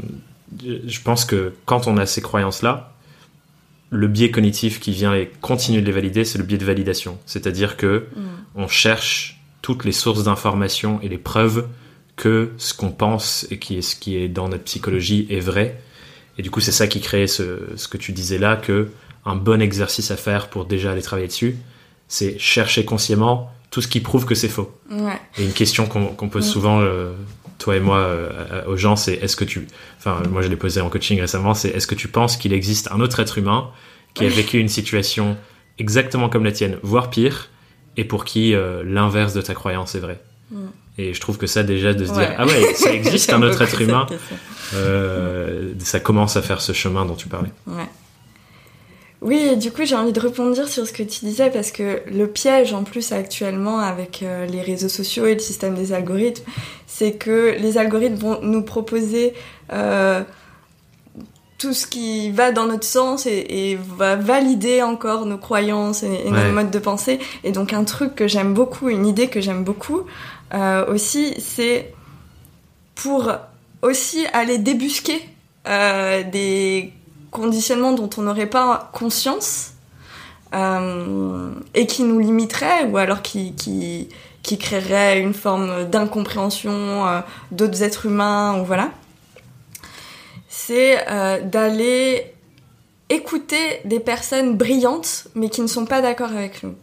je pense que quand on a ces croyances-là, le biais cognitif qui vient les continuer de les valider, c'est le biais de validation. C'est-à-dire que Mm. on cherche toutes les sources d'informations et les preuves que ce qu'on pense et qui est ce qui est dans notre psychologie est vrai. Et du coup, c'est ça qui crée ce, ce que tu disais là, que un bon exercice à faire pour déjà aller travailler dessus, c'est chercher consciemment tout ce qui prouve que c'est faux. Ouais. Et une question qu'on pose Mm. souvent, euh, toi et moi, euh, aux gens, c'est est-ce que tu, enfin, moi je l'ai posé en coaching récemment, c'est est-ce que tu penses qu'il existe un autre être humain qui a vécu une situation exactement comme la tienne, voire pire, et pour qui euh, l'inverse de ta croyance est vrai? Et je trouve que ça déjà de se Ouais. dire ah ouais, ça existe un autre être humain, euh, ça commence à faire ce chemin dont tu parlais. Ouais. Oui, et du coup, j'ai envie de rebondir sur ce que tu disais parce que le piège en plus actuellement avec euh, les réseaux sociaux et le système des algorithmes, c'est que les algorithmes vont nous proposer euh, tout ce qui va dans notre sens et, et va valider encore nos croyances et, et Ouais. nos modes de pensée. Et donc un truc que j'aime beaucoup, une idée que j'aime beaucoup aussi, c'est pour aussi aller débusquer euh, des conditionnements dont on n'aurait pas conscience euh, et qui nous limiteraient ou alors qui, qui, créeraient une forme d'incompréhension euh, d'autres êtres humains ou voilà. C'est euh, d'aller écouter des personnes brillantes mais qui ne sont pas d'accord avec nous.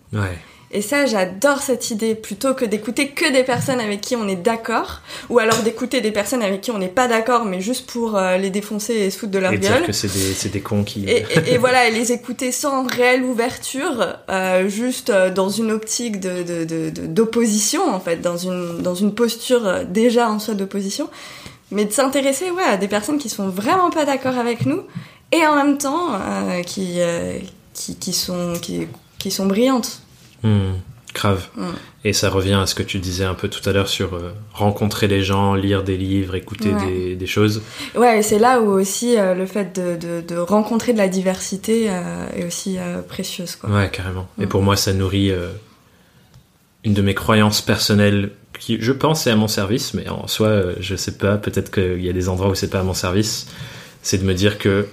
Et ça, j'adore cette idée, plutôt que d'écouter que des personnes avec qui on est d'accord, ou alors d'écouter des personnes avec qui on n'est pas d'accord, mais juste pour euh, les défoncer et se foutre de leur Et dire gueule. que c'est des, des cons qui. Et, et- et voilà, et les écouter sans réelle ouverture, euh, juste euh, dans une optique de, de- de- de- d'opposition, en fait, dans une, dans une posture déjà en soi d'opposition, mais de s'intéresser ouais, à des personnes qui sont vraiment pas d'accord avec nous, et en même temps euh, qui, qui, qui, sont, qui, qui sont brillantes. Hmm, grave. Hmm. Et ça revient à ce que tu disais un peu tout à l'heure sur euh, rencontrer les gens, lire des livres, écouter Ouais. des, des choses. Ouais, et c'est là où aussi euh, le fait de, de, de rencontrer de la diversité euh, est aussi précieuse. Quoi. Ouais, carrément. Et Mm. pour moi, ça nourrit une de mes croyances personnelles qui, je pense, est à mon service, mais en soi, je sais pas, peut-être qu'il y a des endroits où c'est pas à mon service. c'est de me dire que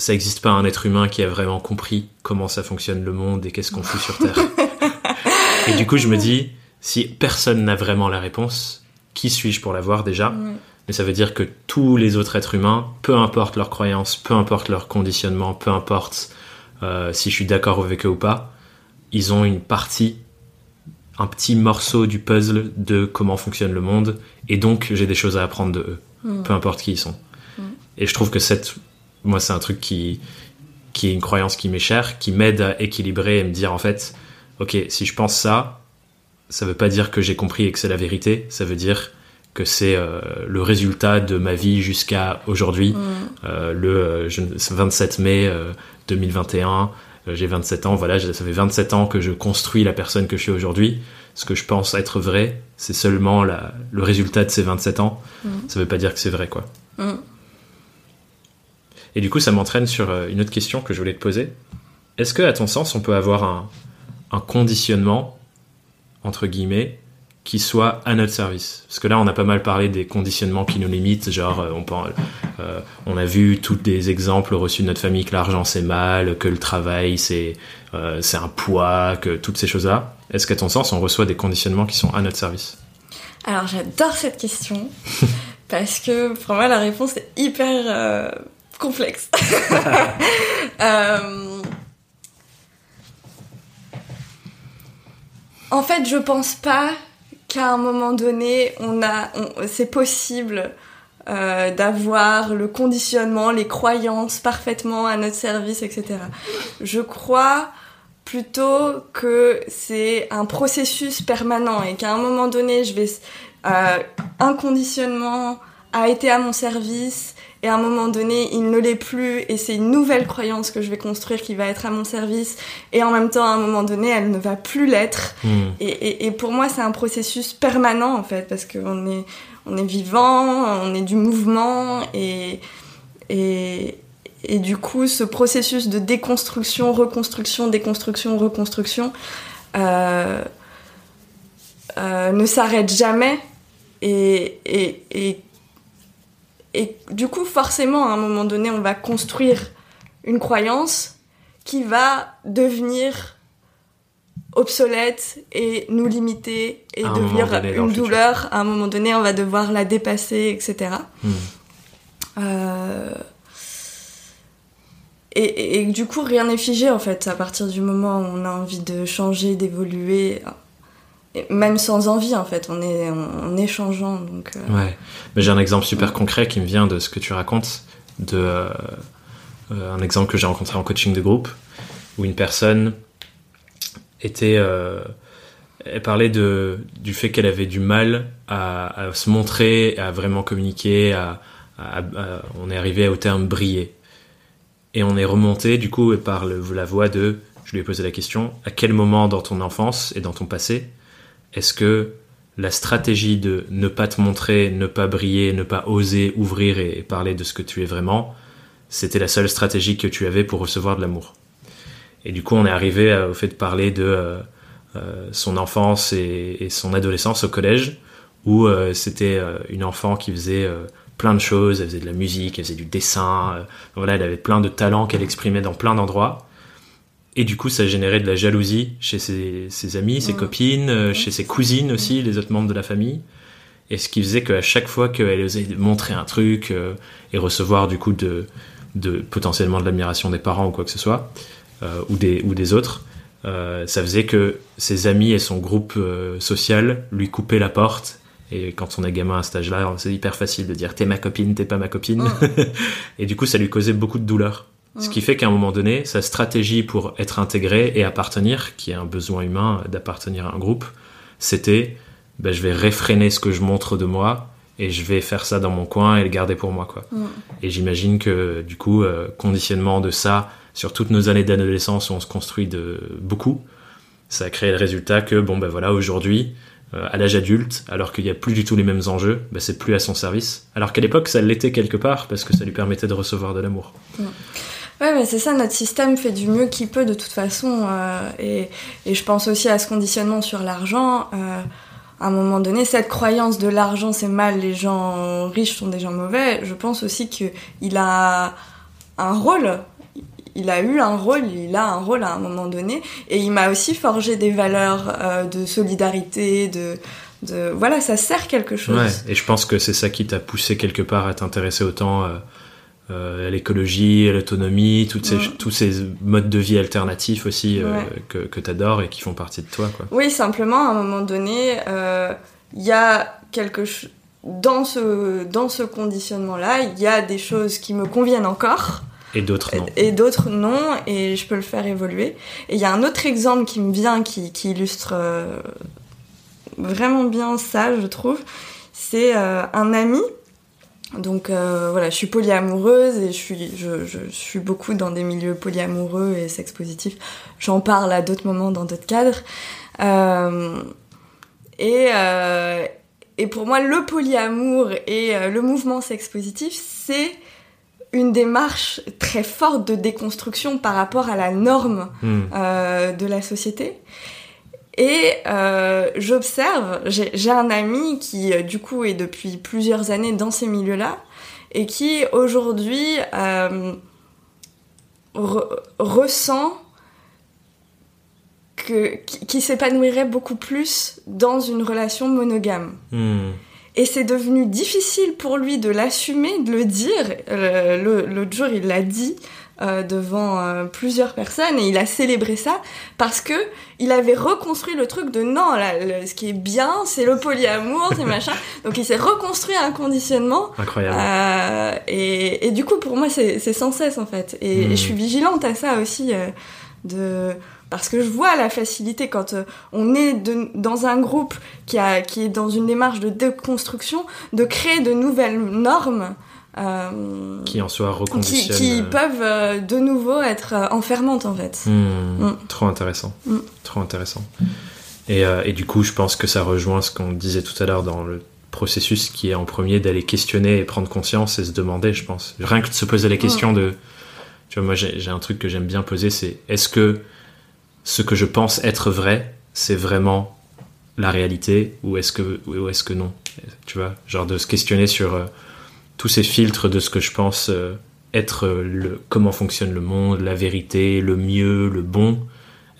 ça n'existe pas un être humain qui a vraiment compris comment ça fonctionne le monde et qu'est-ce qu'on fout sur Terre. et du coup, je me dis, si personne n'a vraiment la réponse, qui suis-je pour l'avoir déjà Mais ça veut dire que tous les autres êtres humains, peu importe leurs croyances, peu importe leur conditionnement, peu importe euh, si je suis d'accord avec eux ou pas, ils ont une partie, un petit morceau du puzzle de comment fonctionne le monde, et donc j'ai des choses à apprendre de eux, peu importe qui ils sont. Et je trouve que cette, moi, c'est un truc qui, qui est une croyance qui m'est chère, qui m'aide à équilibrer et me dire en fait, ok, si je pense ça, ça veut pas dire que j'ai compris et que c'est la vérité, ça veut dire que c'est euh, le résultat de ma vie jusqu'à aujourd'hui, Mm. euh, le euh, je ne- 27 mai euh, 2021. euh, j'ai 27 ans, voilà, ça fait 27 ans que je construis la personne que je suis aujourd'hui. Ce que je pense être vrai, c'est seulement la, le résultat de ces 27 ans. Mm. Ça veut pas dire que c'est vrai, quoi. Mm. Et du coup, ça m'entraîne sur euh, une autre question que je voulais te poser. Est-ce que, à ton sens, on peut avoir un, un conditionnement, entre guillemets, qui soit à notre service? Parce que là, on a pas mal parlé des conditionnements qui nous limitent, genre, euh, euh, on a vu tous des exemples reçus de notre famille que l'argent c'est mal, que le travail c'est euh, un poids, que toutes ces choses-là. Est-ce qu'à ton sens, on reçoit des conditionnements qui sont à notre service? Alors j'adore cette question parce que pour moi la réponse est hyper complexe. Euh, En fait, je pense pas qu'à un moment donné, on a, c'est possible euh, d'avoir le conditionnement, les croyances parfaitement à notre service, etc. Je crois plutôt que c'est un processus permanent et qu'à un moment donné, je vais euh, un conditionnement a été à mon service et à un moment donné, il ne l'est plus et c'est une nouvelle croyance que je vais construire qui va être à mon service et en même temps, à un moment donné, elle ne va plus l'être. Hmm. Et, et, et pour moi, c'est un processus permanent en fait, parce qu'on est, on est vivant, on est du mouvement et, et, et du coup, ce processus de déconstruction, reconstruction, déconstruction, reconstruction euh, euh, ne s'arrête jamais. Et, et, et, et du coup, forcément, à un moment donné, on va construire une croyance qui va devenir obsolète et nous limiter et un devenir une futur. douleur. À un moment donné, on va devoir la dépasser, etc. Hmm. Euh, Et, et- et du coup, rien n'est figé en fait. À partir du moment où on a envie de changer, d'évoluer, même sans envie en fait, on est, on, on est changeant. Donc, euh, Ouais, mais j'ai un exemple super concret qui me vient de ce que tu racontes, de euh, un exemple que j'ai rencontré en coaching de groupe, où une personne était, euh, elle parlait de du fait qu'elle avait du mal à, se montrer, à vraiment communiquer, on est arrivé au terme briller, et on est remonté du coup par la voix de, je lui ai posé la question, à quel moment dans ton enfance et dans ton passé est-ce que la stratégie de ne pas te montrer, ne pas briller, ne pas oser ouvrir et, parler de ce que tu es vraiment, c'était la seule stratégie que tu avais pour recevoir de l'amour? Et du coup, on est arrivé à- au fait de parler de euh, euh, son enfance et, son adolescence au collège, où euh, c'était euh, une enfant qui faisait euh, plein de choses, elle faisait de la musique, elle faisait du dessin, euh, voilà, elle avait plein de talents qu'elle exprimait dans plein d'endroits. Et du coup, ça générait de la jalousie chez ses, ses amis, ses copines, euh, chez ses cousines aussi, les autres membres de la famille. Et ce qui faisait qu'à chaque fois qu'elle osait montrer un truc euh, et recevoir du coup de, de potentiellement de l'admiration des parents ou quoi que ce soit, euh, ou, des, ou des autres, euh, ça faisait que ses amis et son groupe euh, social lui coupaient la porte. Et quand on est gamin à cet âge-là, c'est hyper facile de dire t'es ma copine, t'es pas ma copine. et du coup, ça lui causait beaucoup de douleur. Ce qui fait qu'à un moment donné, sa stratégie pour être intégré et appartenir, qui est un besoin humain d'appartenir à un groupe, c'était ben, je vais réfréner ce que je montre de moi et je vais faire ça dans mon coin et le garder pour moi. quoi. Mm. Et j'imagine que du coup, euh, conditionnement de ça sur toutes nos années d'adolescence où on se construit de beaucoup, ça a créé le résultat que bon ben voilà aujourd'hui euh, à l'âge adulte, alors qu'il n'y a plus du tout les mêmes enjeux, ben, c'est plus à son service. Alors qu'à l'époque, ça l'était quelque part parce que ça lui permettait de recevoir de l'amour. Ouais, mais c'est ça, notre système fait du mieux qu'il peut de toute façon. euh, et, et je pense aussi à ce conditionnement sur l'argent. euh, à un moment donné, cette croyance de l'argent c'est mal, les gens riches sont des gens mauvais, je pense aussi qu'il a un rôle. Il a eu un rôle, il a un rôle à un moment donné, et il m'a aussi forgé des valeurs euh, de solidarité, de, de, voilà, ça sert quelque chose. Ouais, et je pense que c'est ça qui t'a poussé quelque part à t'intéresser autant euh, euh, l'écologie, l'autonomie, toutes ces, tous ces modes de vie alternatifs aussi que, que tu adores et qui font partie de toi. Quoi. Oui, simplement, à un moment donné, il y a quelque chose dans ce, dans ce conditionnement-là, il y a des choses qui me conviennent encore. Et d'autres non. Et, d'autres non, et je peux le faire évoluer. Et il y a un autre exemple qui me vient, qui, qui illustre euh, vraiment bien ça, je trouve. C'est euh, un ami. Donc euh, voilà, je suis polyamoureuse et je suis, je, je, suis beaucoup dans des milieux polyamoureux et sex positifs. J'en parle à d'autres moments dans d'autres cadres. et, et pour moi, le polyamour et euh, le mouvement sex positif, c'est une démarche très forte de déconstruction par rapport à la norme hmm. euh, de la société. Et euh, j'observe, j'ai un ami qui du coup est depuis plusieurs années dans ces milieux-là et qui aujourd'hui ressent qui, s'épanouirait beaucoup plus dans une relation monogame. Hmm. Et c'est devenu difficile pour lui de l'assumer, de le dire. Euh, l'autre jour, il l'a dit euh, devant euh, plusieurs personnes et il a célébré ça parce que il avait reconstruit le truc de non, là, ce qui est bien, c'est le polyamour, c'est machin. Donc il s'est reconstruit un conditionnement. Incroyable. Et, et, du coup, pour moi, c'est sans cesse en fait. Et, et, je suis vigilante à ça aussi de parce que je vois la facilité quand euh, on est dans un groupe qui, a, qui est dans une démarche de déconstruction, de créer de nouvelles normes. Euh, qui en soient reconditionnent. Qui, euh, peuvent de nouveau être enfermantes en fait. Hmm. Mm. Trop intéressant. Mm. Trop intéressant. Et, et, du coup, je pense que ça rejoint ce qu'on disait tout à l'heure dans le processus qui est en premier d'aller questionner et prendre conscience et se demander, je pense. Rien que de se poser la question de. Tu vois, moi j'ai un truc que j'aime bien poser, c'est est-ce que ce que je pense être vrai, c'est vraiment la réalité ou est-ce que, ou est-ce que non? Tu vois, genre de se questionner sur euh, tous ces filtres de ce que je pense euh, être le, comment fonctionne le monde, la vérité, le mieux, le bon.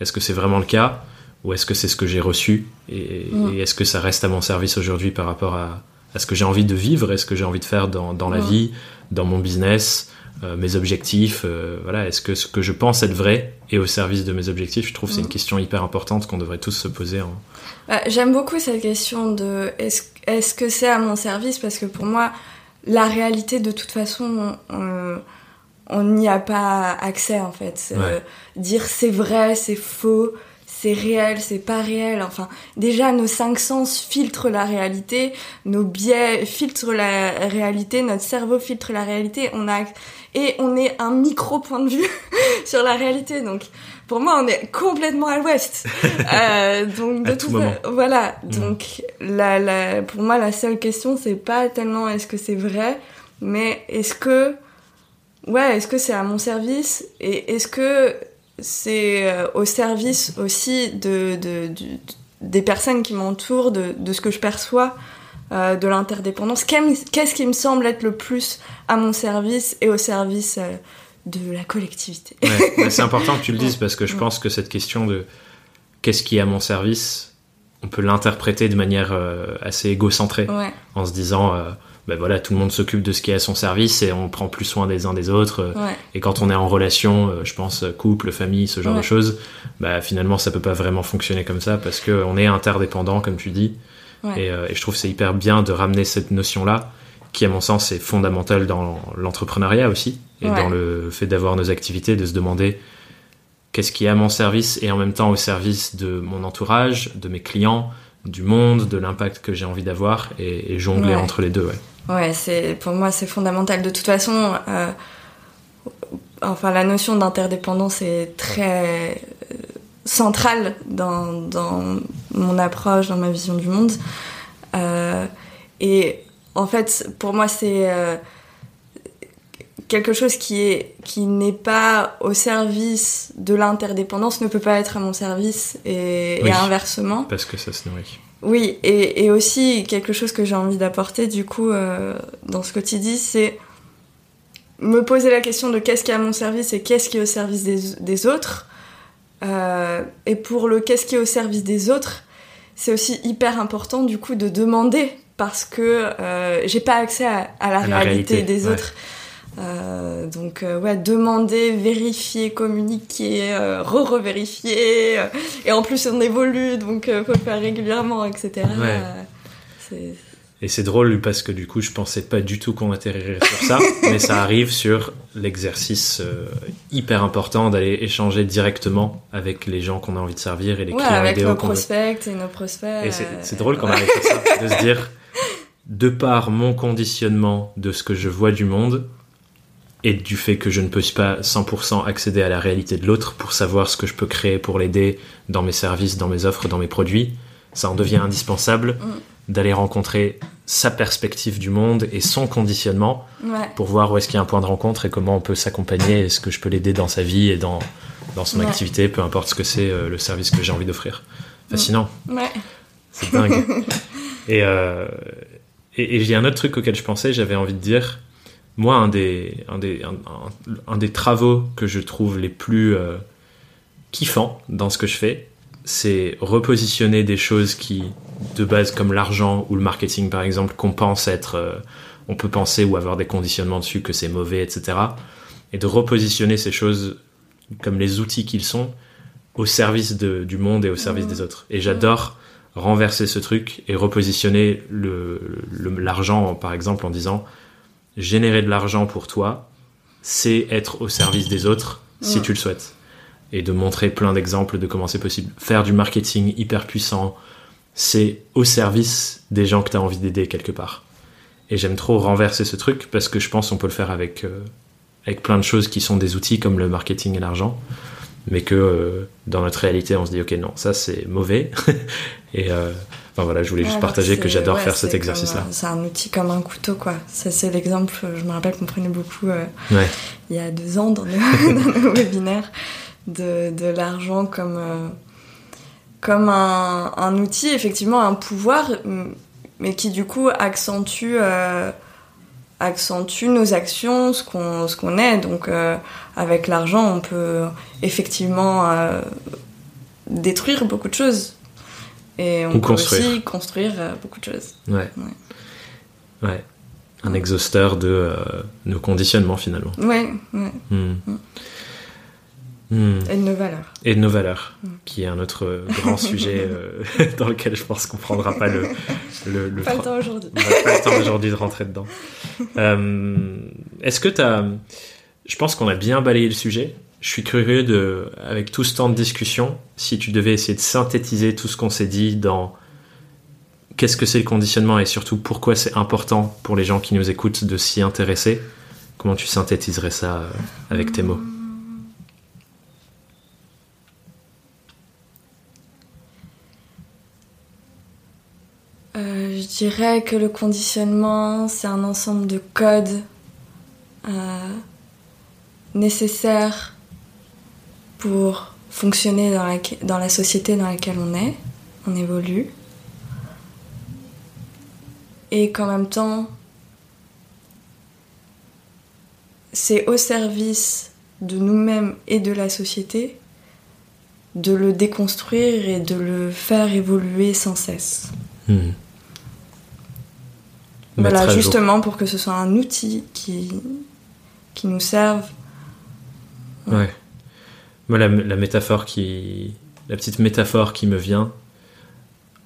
Est-ce que c'est vraiment le cas ou est-ce que c'est ce que j'ai reçu et, mm. est-ce que ça reste à mon service aujourd'hui par rapport à, à ce que j'ai envie de vivre, est-ce que j'ai envie de faire dans, dans la mm. vie, dans mon business, euh, mes objectifs, euh, voilà, est-ce que ce que je pense être vrai est au service de mes objectifs? Je trouve que c'est une mm. question hyper importante qu'on devrait tous se poser. Bah, j'aime beaucoup cette question de est-ce est que c'est à mon service? Parce que pour moi, la réalité, de toute façon, on n'y a pas accès en fait. Euh, dire c'est vrai, c'est faux, c'est réel, c'est pas réel. Enfin, déjà, nos cinq sens filtrent la réalité, nos biais filtrent la réalité, notre cerveau filtre la réalité. On a et on est un micro point de vue sur la réalité. Donc, pour moi, on est complètement à l'ouest. euh, donc, de tout, voilà. Mm. Donc, la, la, pour moi, la seule question, c'est pas tellement est-ce que c'est vrai, mais est-ce que, ouais, est-ce que c'est à mon service et est-ce que c'est euh, au service aussi de, des personnes qui m'entourent, de, ce que je perçois euh, de l'interdépendance. Qu'est-ce qui me semble être le plus à mon service et au service euh, de la collectivité C'est important que tu le dises parce que je pense que cette question de qu'est-ce qui est à mon service, on peut l'interpréter de manière assez égocentrée en se disant ben voilà, tout le monde s'occupe de ce qui est à son service et on prend plus soin des uns des autres. Euh, et quand on est en relation, euh, je pense couple, famille, ce genre de choses, bah finalement ça peut pas vraiment fonctionner comme ça parce que on est interdépendant, comme tu dis. Euh, et, je trouve c'est hyper bien de ramener cette notion-là, qui à mon sens est fondamentale dans l'entrepreneuriat aussi et dans le fait d'avoir nos activités, de se demander qu'est-ce qui est à mon service et en même temps au service de mon entourage, de mes clients, du monde, de l'impact que j'ai envie d'avoir et, jongler entre les deux. Ouais. Ouais, c'est pour moi c'est fondamental. De toute façon, euh, enfin la notion d'interdépendance est très euh, centrale dans, dans, mon approche, dans ma vision du monde. Euh, et en fait, pour moi, c'est quelque chose qui est qui n'est pas au service de l'interdépendance ne peut pas être à mon service et, et inversement. Parce que ça se nourrit. Oui, et, et, aussi quelque chose que j'ai envie d'apporter du coup euh, dans ce que tu dis, c'est me poser la question de qu'est-ce qui est à mon service et qu'est-ce qui est au service des, des autres. Euh, et pour le qu'est-ce qui est au service des autres, c'est aussi hyper important du coup de demander parce que euh, j'ai pas accès à, à, la, à réalité, la, réalité, des ouais. autres. Euh, donc euh, ouais, demander, vérifier, communiquer, euh, re-revérifier. Euh, et en plus on évolue, donc faut le faire régulièrement, etc. Ouais. et c'est drôle parce que du coup je pensais pas du tout qu'on atterrirait sur ça, mais ça arrive sur l'exercice hyper important d'aller échanger directement avec les gens qu'on a envie de servir et les ouais, clients avec idéaux nos veut. prospects et nos prospects. Et c'est drôle qu'on arrive à ça, de se dire, de par mon conditionnement de ce que je vois du monde, et du fait que je ne peux pas 100% accéder à la réalité de l'autre pour savoir ce que je peux créer pour l'aider dans mes services, dans mes offres, dans mes produits, ça en devient indispensable Mm. d'aller rencontrer sa perspective du monde et son conditionnement Ouais. pour voir où est-ce qu'il y a un point de rencontre et comment on peut s'accompagner, est-ce que je peux l'aider dans sa vie et dans, dans son Ouais. activité, peu importe ce que c'est euh, le service que j'ai envie d'offrir. Fascinant, Ouais. c'est dingue. et euh, et, et j'ai un autre truc auquel je pensais, j'avais envie de dire, moi, un des, un des, un, un- un des travaux que je trouve les plus euh, kiffants dans ce que je fais, c'est repositionner des choses qui, de base, comme l'argent ou le marketing par exemple, qu'on pense être, euh, on peut penser ou avoir des conditionnements dessus que c'est mauvais, etc. Et de repositionner ces choses comme les outils qu'ils sont au service de- du monde et au service des autres. Et j'adore renverser ce truc et repositionner le- le- l'argent, par exemple, en disant générer de l'argent pour toi, c'est être au service des autres si tu le souhaites. Et de montrer plein d'exemples de comment c'est possible. Faire du marketing hyper puissant, c'est au service des gens que tu as envie d'aider quelque part. Et j'aime trop renverser ce truc parce que je pense qu'on peut le faire avec, euh, avec plein de choses qui sont des outils comme le marketing et l'argent. Mais que euh, dans notre réalité, on se dit, ok, non, ça c'est mauvais. et euh, enfin voilà, je voulais juste Ouais, partager que j'adore ouais, faire cet exercice-là. C'est un outil comme un couteau, quoi. Ça, c'est l'exemple, je me rappelle qu'on prenait beaucoup euh, Ouais. il y a deux ans dans nos, dans nos webinaires de, de l'argent comme, euh, comme un, un outil, effectivement, un pouvoir, mais qui du coup accentue, euh, accentue nos actions, ce qu'on ce qu'on est. Donc, euh, avec l'argent, on peut effectivement euh, détruire beaucoup de choses. Et on Ou peut construire. aussi construire euh, beaucoup de choses. Ouais. Ouais. Un exhausteur de euh, nos conditionnements finalement. Ouais, ouais. Hmm. Hmm. Et de nos valeurs. Et de nos valeurs, qui est un autre euh, grand sujet euh, dans lequel je pense qu'on prendra pas le, le, le Pas le temps aujourd'hui. Pas le temps aujourd'hui de rentrer dedans. Euh, Est-ce que tu as. Je pense qu'on a bien balayé le sujet. Je suis curieux de, avec tout ce temps de discussion, si tu devais essayer de synthétiser tout ce qu'on s'est dit dans qu'est-ce que c'est le conditionnement et surtout pourquoi c'est important pour les gens qui nous écoutent de s'y intéresser, comment tu synthétiserais ça euh, avec tes mots? Euh, je dirais que le conditionnement, c'est un ensemble de codes euh, nécessaires pour fonctionner dans la, dans la société dans laquelle on est, on évolue. Et qu'en même temps, c'est au service de nous-mêmes et de la société de le déconstruire et de le faire évoluer sans cesse. Hmm. Voilà, jour. justement pour que ce soit un outil qui, qui nous serve. Ouais. Moi, la, petite métaphore qui me vient.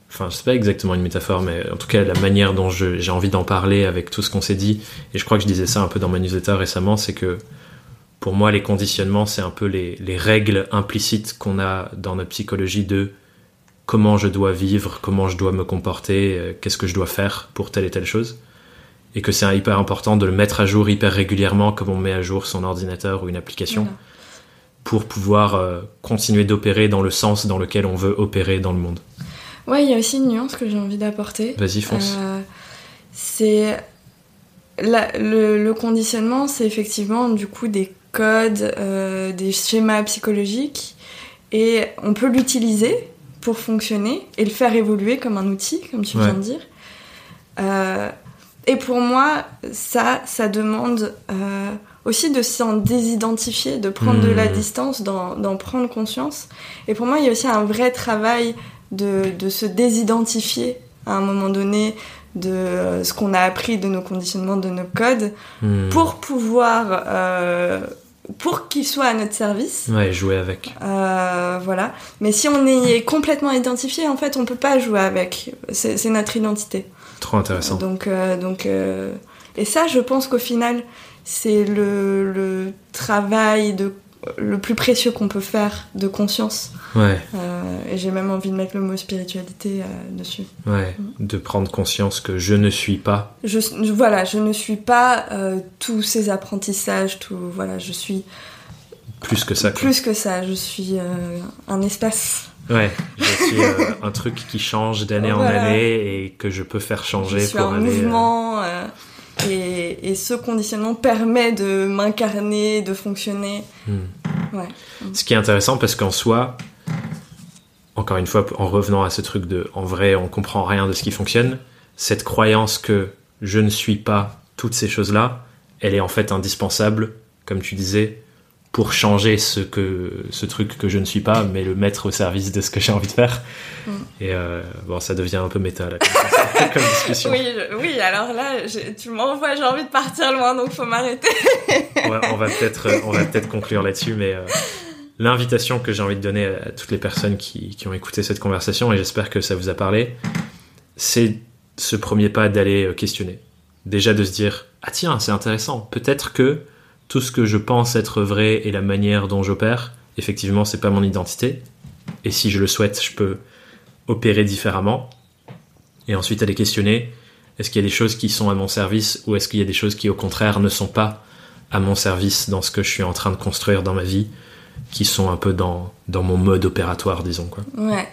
Enfin, je sais pas exactement une métaphore, mais en tout cas, la manière dont j'ai envie d'en parler avec tout ce qu'on s'est dit, et je crois que je disais ça un peu dans ma newsletter récemment, c'est que pour moi, les conditionnements, c'est un peu les, les règles implicites qu'on a dans notre psychologie de comment je dois vivre, comment je dois me comporter, euh, qu'est-ce que je dois faire pour telle et telle chose. Et que c'est hyper important de le mettre à jour hyper régulièrement, comme on met à jour son ordinateur ou une application. Pour pouvoir euh, continuer d'opérer dans le sens dans lequel on veut opérer dans le monde. Ouais, il y a aussi une nuance que j'ai envie d'apporter. Vas-y, fonce. Euh, c'est la- le, le conditionnement, c'est effectivement du coup des codes, euh, des schémas psychologiques, et on peut l'utiliser pour fonctionner et le faire évoluer comme un outil, comme tu Ouais. viens de dire. Euh, et pour moi, ça, ça demande aussi de s'en désidentifier, de prendre de la Mhm. distance, d'en prendre conscience. Et pour moi, il y a aussi un vrai travail de, de se désidentifier à un moment donné de euh, ce qu'on a appris de nos conditionnements, de nos codes, Hmm. pour pouvoir, euh, pour qu'ils soient à notre service. Ouais, jouer avec. Euh, voilà. Mais si on est complètement identifié, en fait, on peut pas jouer avec. C'est c'est notre identité. Trop intéressant. Donc, euh, donc, euh, et ça, je pense qu'au final, c'est le, le travail de, le plus précieux qu'on peut faire de conscience. Ouais, Euh, et j'ai même envie de mettre le mot spiritualité euh, dessus. ouais. De prendre conscience que je ne suis pas. Je, je- voilà, je ne suis pas euh, tous ces apprentissages, tout, voilà, je suis Plus que ça. quoi. plus que ça. Je suis un espace. Ouais, je suis euh, un truc qui change d'année en année et que je peux faire changer je suis pour un aller. mouvement. euh, et, et ce conditionnement permet de m'incarner, de fonctionner. hmm. Ouais. Ce qui est intéressant parce qu'en soi, encore une fois, en revenant à ce truc de en vrai, on comprend rien de ce qui fonctionne, cette croyance que je ne suis pas toutes ces choses-là, elle est en fait indispensable, comme tu disais, pour changer ce, que, ce truc que je ne suis pas, mais le mettre au service de ce que j'ai envie de faire. Mm. Et euh, bon, ça devient un peu méta là, comme, comme discussion. Oui, je- oui, alors là, tu m'envoies, j'ai envie de partir loin, donc faut m'arrêter. on va, on va peut-être on va peut-être conclure là-dessus mais euh, l'invitation que j'ai envie de donner à toutes les personnes qui, qui ont écouté cette conversation et j'espère que ça vous a parlé c'est ce premier pas d'aller euh, questionner déjà de se dire ah tiens c'est intéressant peut-être que tout ce que je pense être vrai et la manière dont j'opère effectivement c'est pas mon identité et si je le souhaite je peux opérer différemment et ensuite aller questionner est-ce qu'il y a des choses qui sont à mon service ou est-ce qu'il y a des choses qui au contraire ne sont pas à mon service dans ce que je suis en train de construire dans ma vie, qui sont un peu dans, dans mon mode opératoire, disons quoi. Ouais.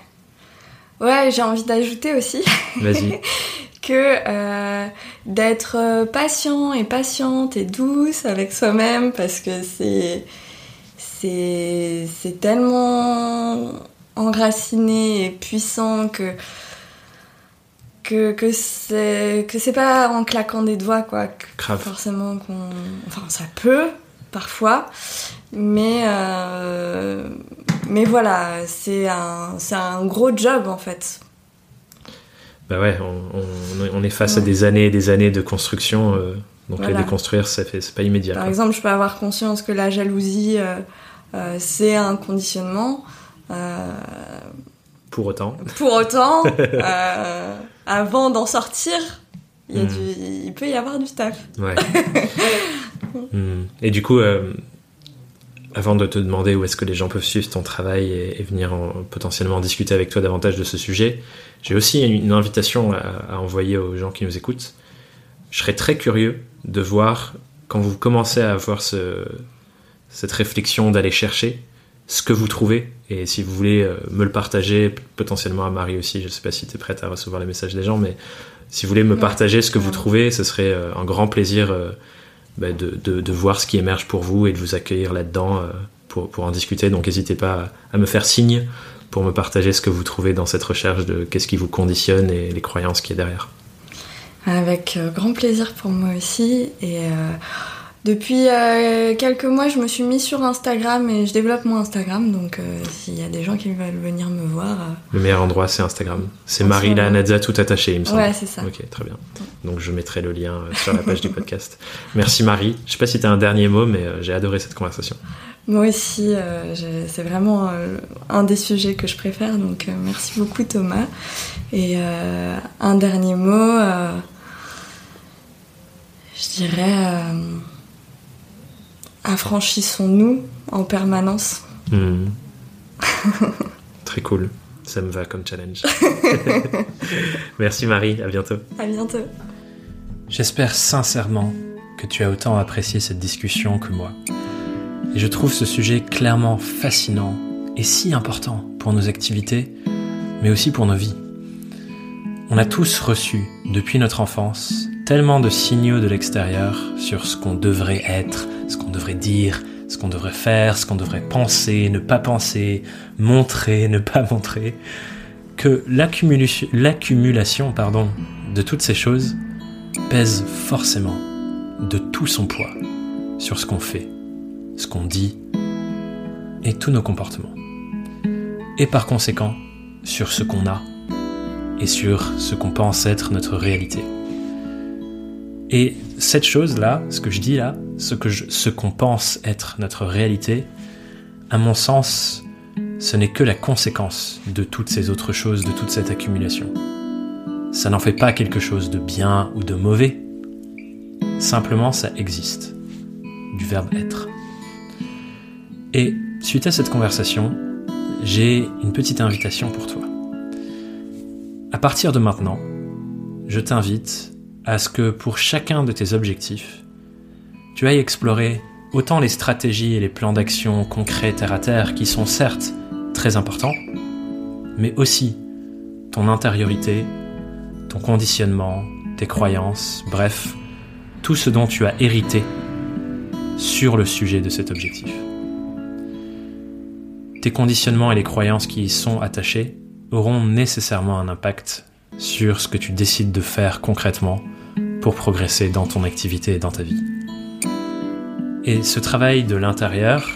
Ouais, j'ai envie d'ajouter aussi Vas-y. que euh, d'être euh, patient et patiente et douce avec soi-même parce que c'est c'est c'est tellement enraciné et puissant que que que c'est que c'est pas en claquant des doigts quoi que forcément qu'on enfin ça peut parfois mais euh, mais voilà c'est un c'est un gros job en fait Bah ouais, on, on- on est face à des années et des années de construction, euh, donc Voilà. déconstruire, ça fait, c'est pas immédiat. Par quoi. exemple, je peux avoir conscience que la jalousie, euh, euh, c'est un conditionnement. Pour autant, pour autant, avant d'en sortir, il, y a Mm. du, il peut y avoir du taf. ouais. Hmm. Et du coup, avant de te demander où est-ce que les gens peuvent suivre ton travail et, et venir en- potentiellement discuter avec toi davantage de ce sujet, j'ai aussi une invitation à, à envoyer aux gens qui nous écoutent. Je serais très curieux de voir quand vous commencez à avoir ce, cette réflexion d'aller chercher ce que vous trouvez et si vous voulez euh, me le partager potentiellement à Marie aussi je sais pas si tu es prête à recevoir les messages des gens mais si vous voulez me Ouais. partager ce que vous trouvez ce serait euh, un grand plaisir euh, bah, de, de, voir ce qui émerge pour vous et de vous accueillir là-dedans euh, pour, pour en discuter. Donc n'hésitez pas à, me faire signe pour me partager ce que vous trouvez dans cette recherche de qu'est-ce qui vous conditionne et les croyances qu'il y a derrière. Avec euh, grand plaisir pour moi aussi. Et euh, depuis euh, quelques mois, je me suis mis sur Instagram et je développe mon Instagram. Donc euh, s'il y a des gens qui veulent venir me voir, euh, Le meilleur endroit, c'est Instagram. C'est. Marie Lanadza tout attaché, il me semble. ouais, c'est ça. Ok, très bien. Donc je mettrai le lien sur la page du podcast. Merci Marie. Je sais pas si tu as un dernier mot, mais j'ai adoré cette conversation. Moi aussi, c'est vraiment un des sujets que je préfère, donc merci beaucoup Thomas. Et un dernier mot, je dirais, affranchissons-nous en permanence. Hmm. Très cool. Ça me va comme challenge. Merci Marie, à bientôt. À bientôt. J'espère sincèrement que tu as autant apprécié cette discussion que moi. Et je trouve ce sujet clairement fascinant et si important pour nos activités, mais aussi pour nos vies. On a tous reçu, depuis notre enfance, tellement de signaux de l'extérieur sur ce qu'on devrait être, ce qu'on devrait dire, ce qu'on devrait faire, ce qu'on devrait penser, ne pas penser, montrer, ne pas montrer. que l'accumulation de toutes ces choses pèse forcément de tout son poids sur ce qu'on fait, ce qu'on dit et tous nos comportements. Et par conséquent, sur ce qu'on a et sur ce qu'on pense être notre réalité. Et cette chose-là, ce que je dis là, ce que qu'on pense être notre réalité, à mon sens, ce n'est que la conséquence de toutes ces autres choses, de toute cette accumulation. Ça n'en fait pas quelque chose de bien ou de mauvais. Simplement, ça existe. Du verbe être. Et suite à cette conversation, j'ai une petite invitation pour toi. À partir de maintenant, je t'invite à ce que pour chacun de tes objectifs, tu ailles explorer autant les stratégies et les plans d'action concrets terre à terre qui sont certes très importants, mais aussi ton intériorité, ton conditionnement, tes croyances, bref, tout ce dont tu as hérité sur le sujet de cet objectif. Tes conditionnements et les croyances qui y sont attachés auront nécessairement un impact sur ce que tu décides de faire concrètement pour progresser dans ton activité et dans ta vie. Et ce travail de l'intérieur,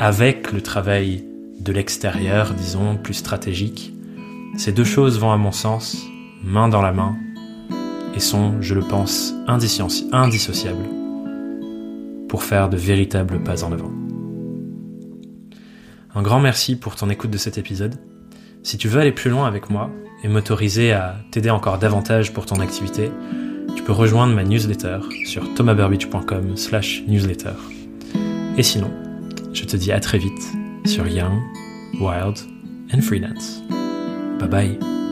avec le travail de l'extérieur, disons, plus stratégique, ces deux choses vont à mon sens main dans la main et sont, je le pense, indissociables pour faire de véritables pas en avant. Un grand merci pour ton écoute de cet épisode. Si tu veux aller plus loin avec moi et m'autoriser à t'aider encore davantage pour ton activité, tu peux rejoindre ma newsletter sur thomasburbidge.com slash newsletter. Et sinon, je te dis à très vite sur Young, Wild and Freelance. Bye bye.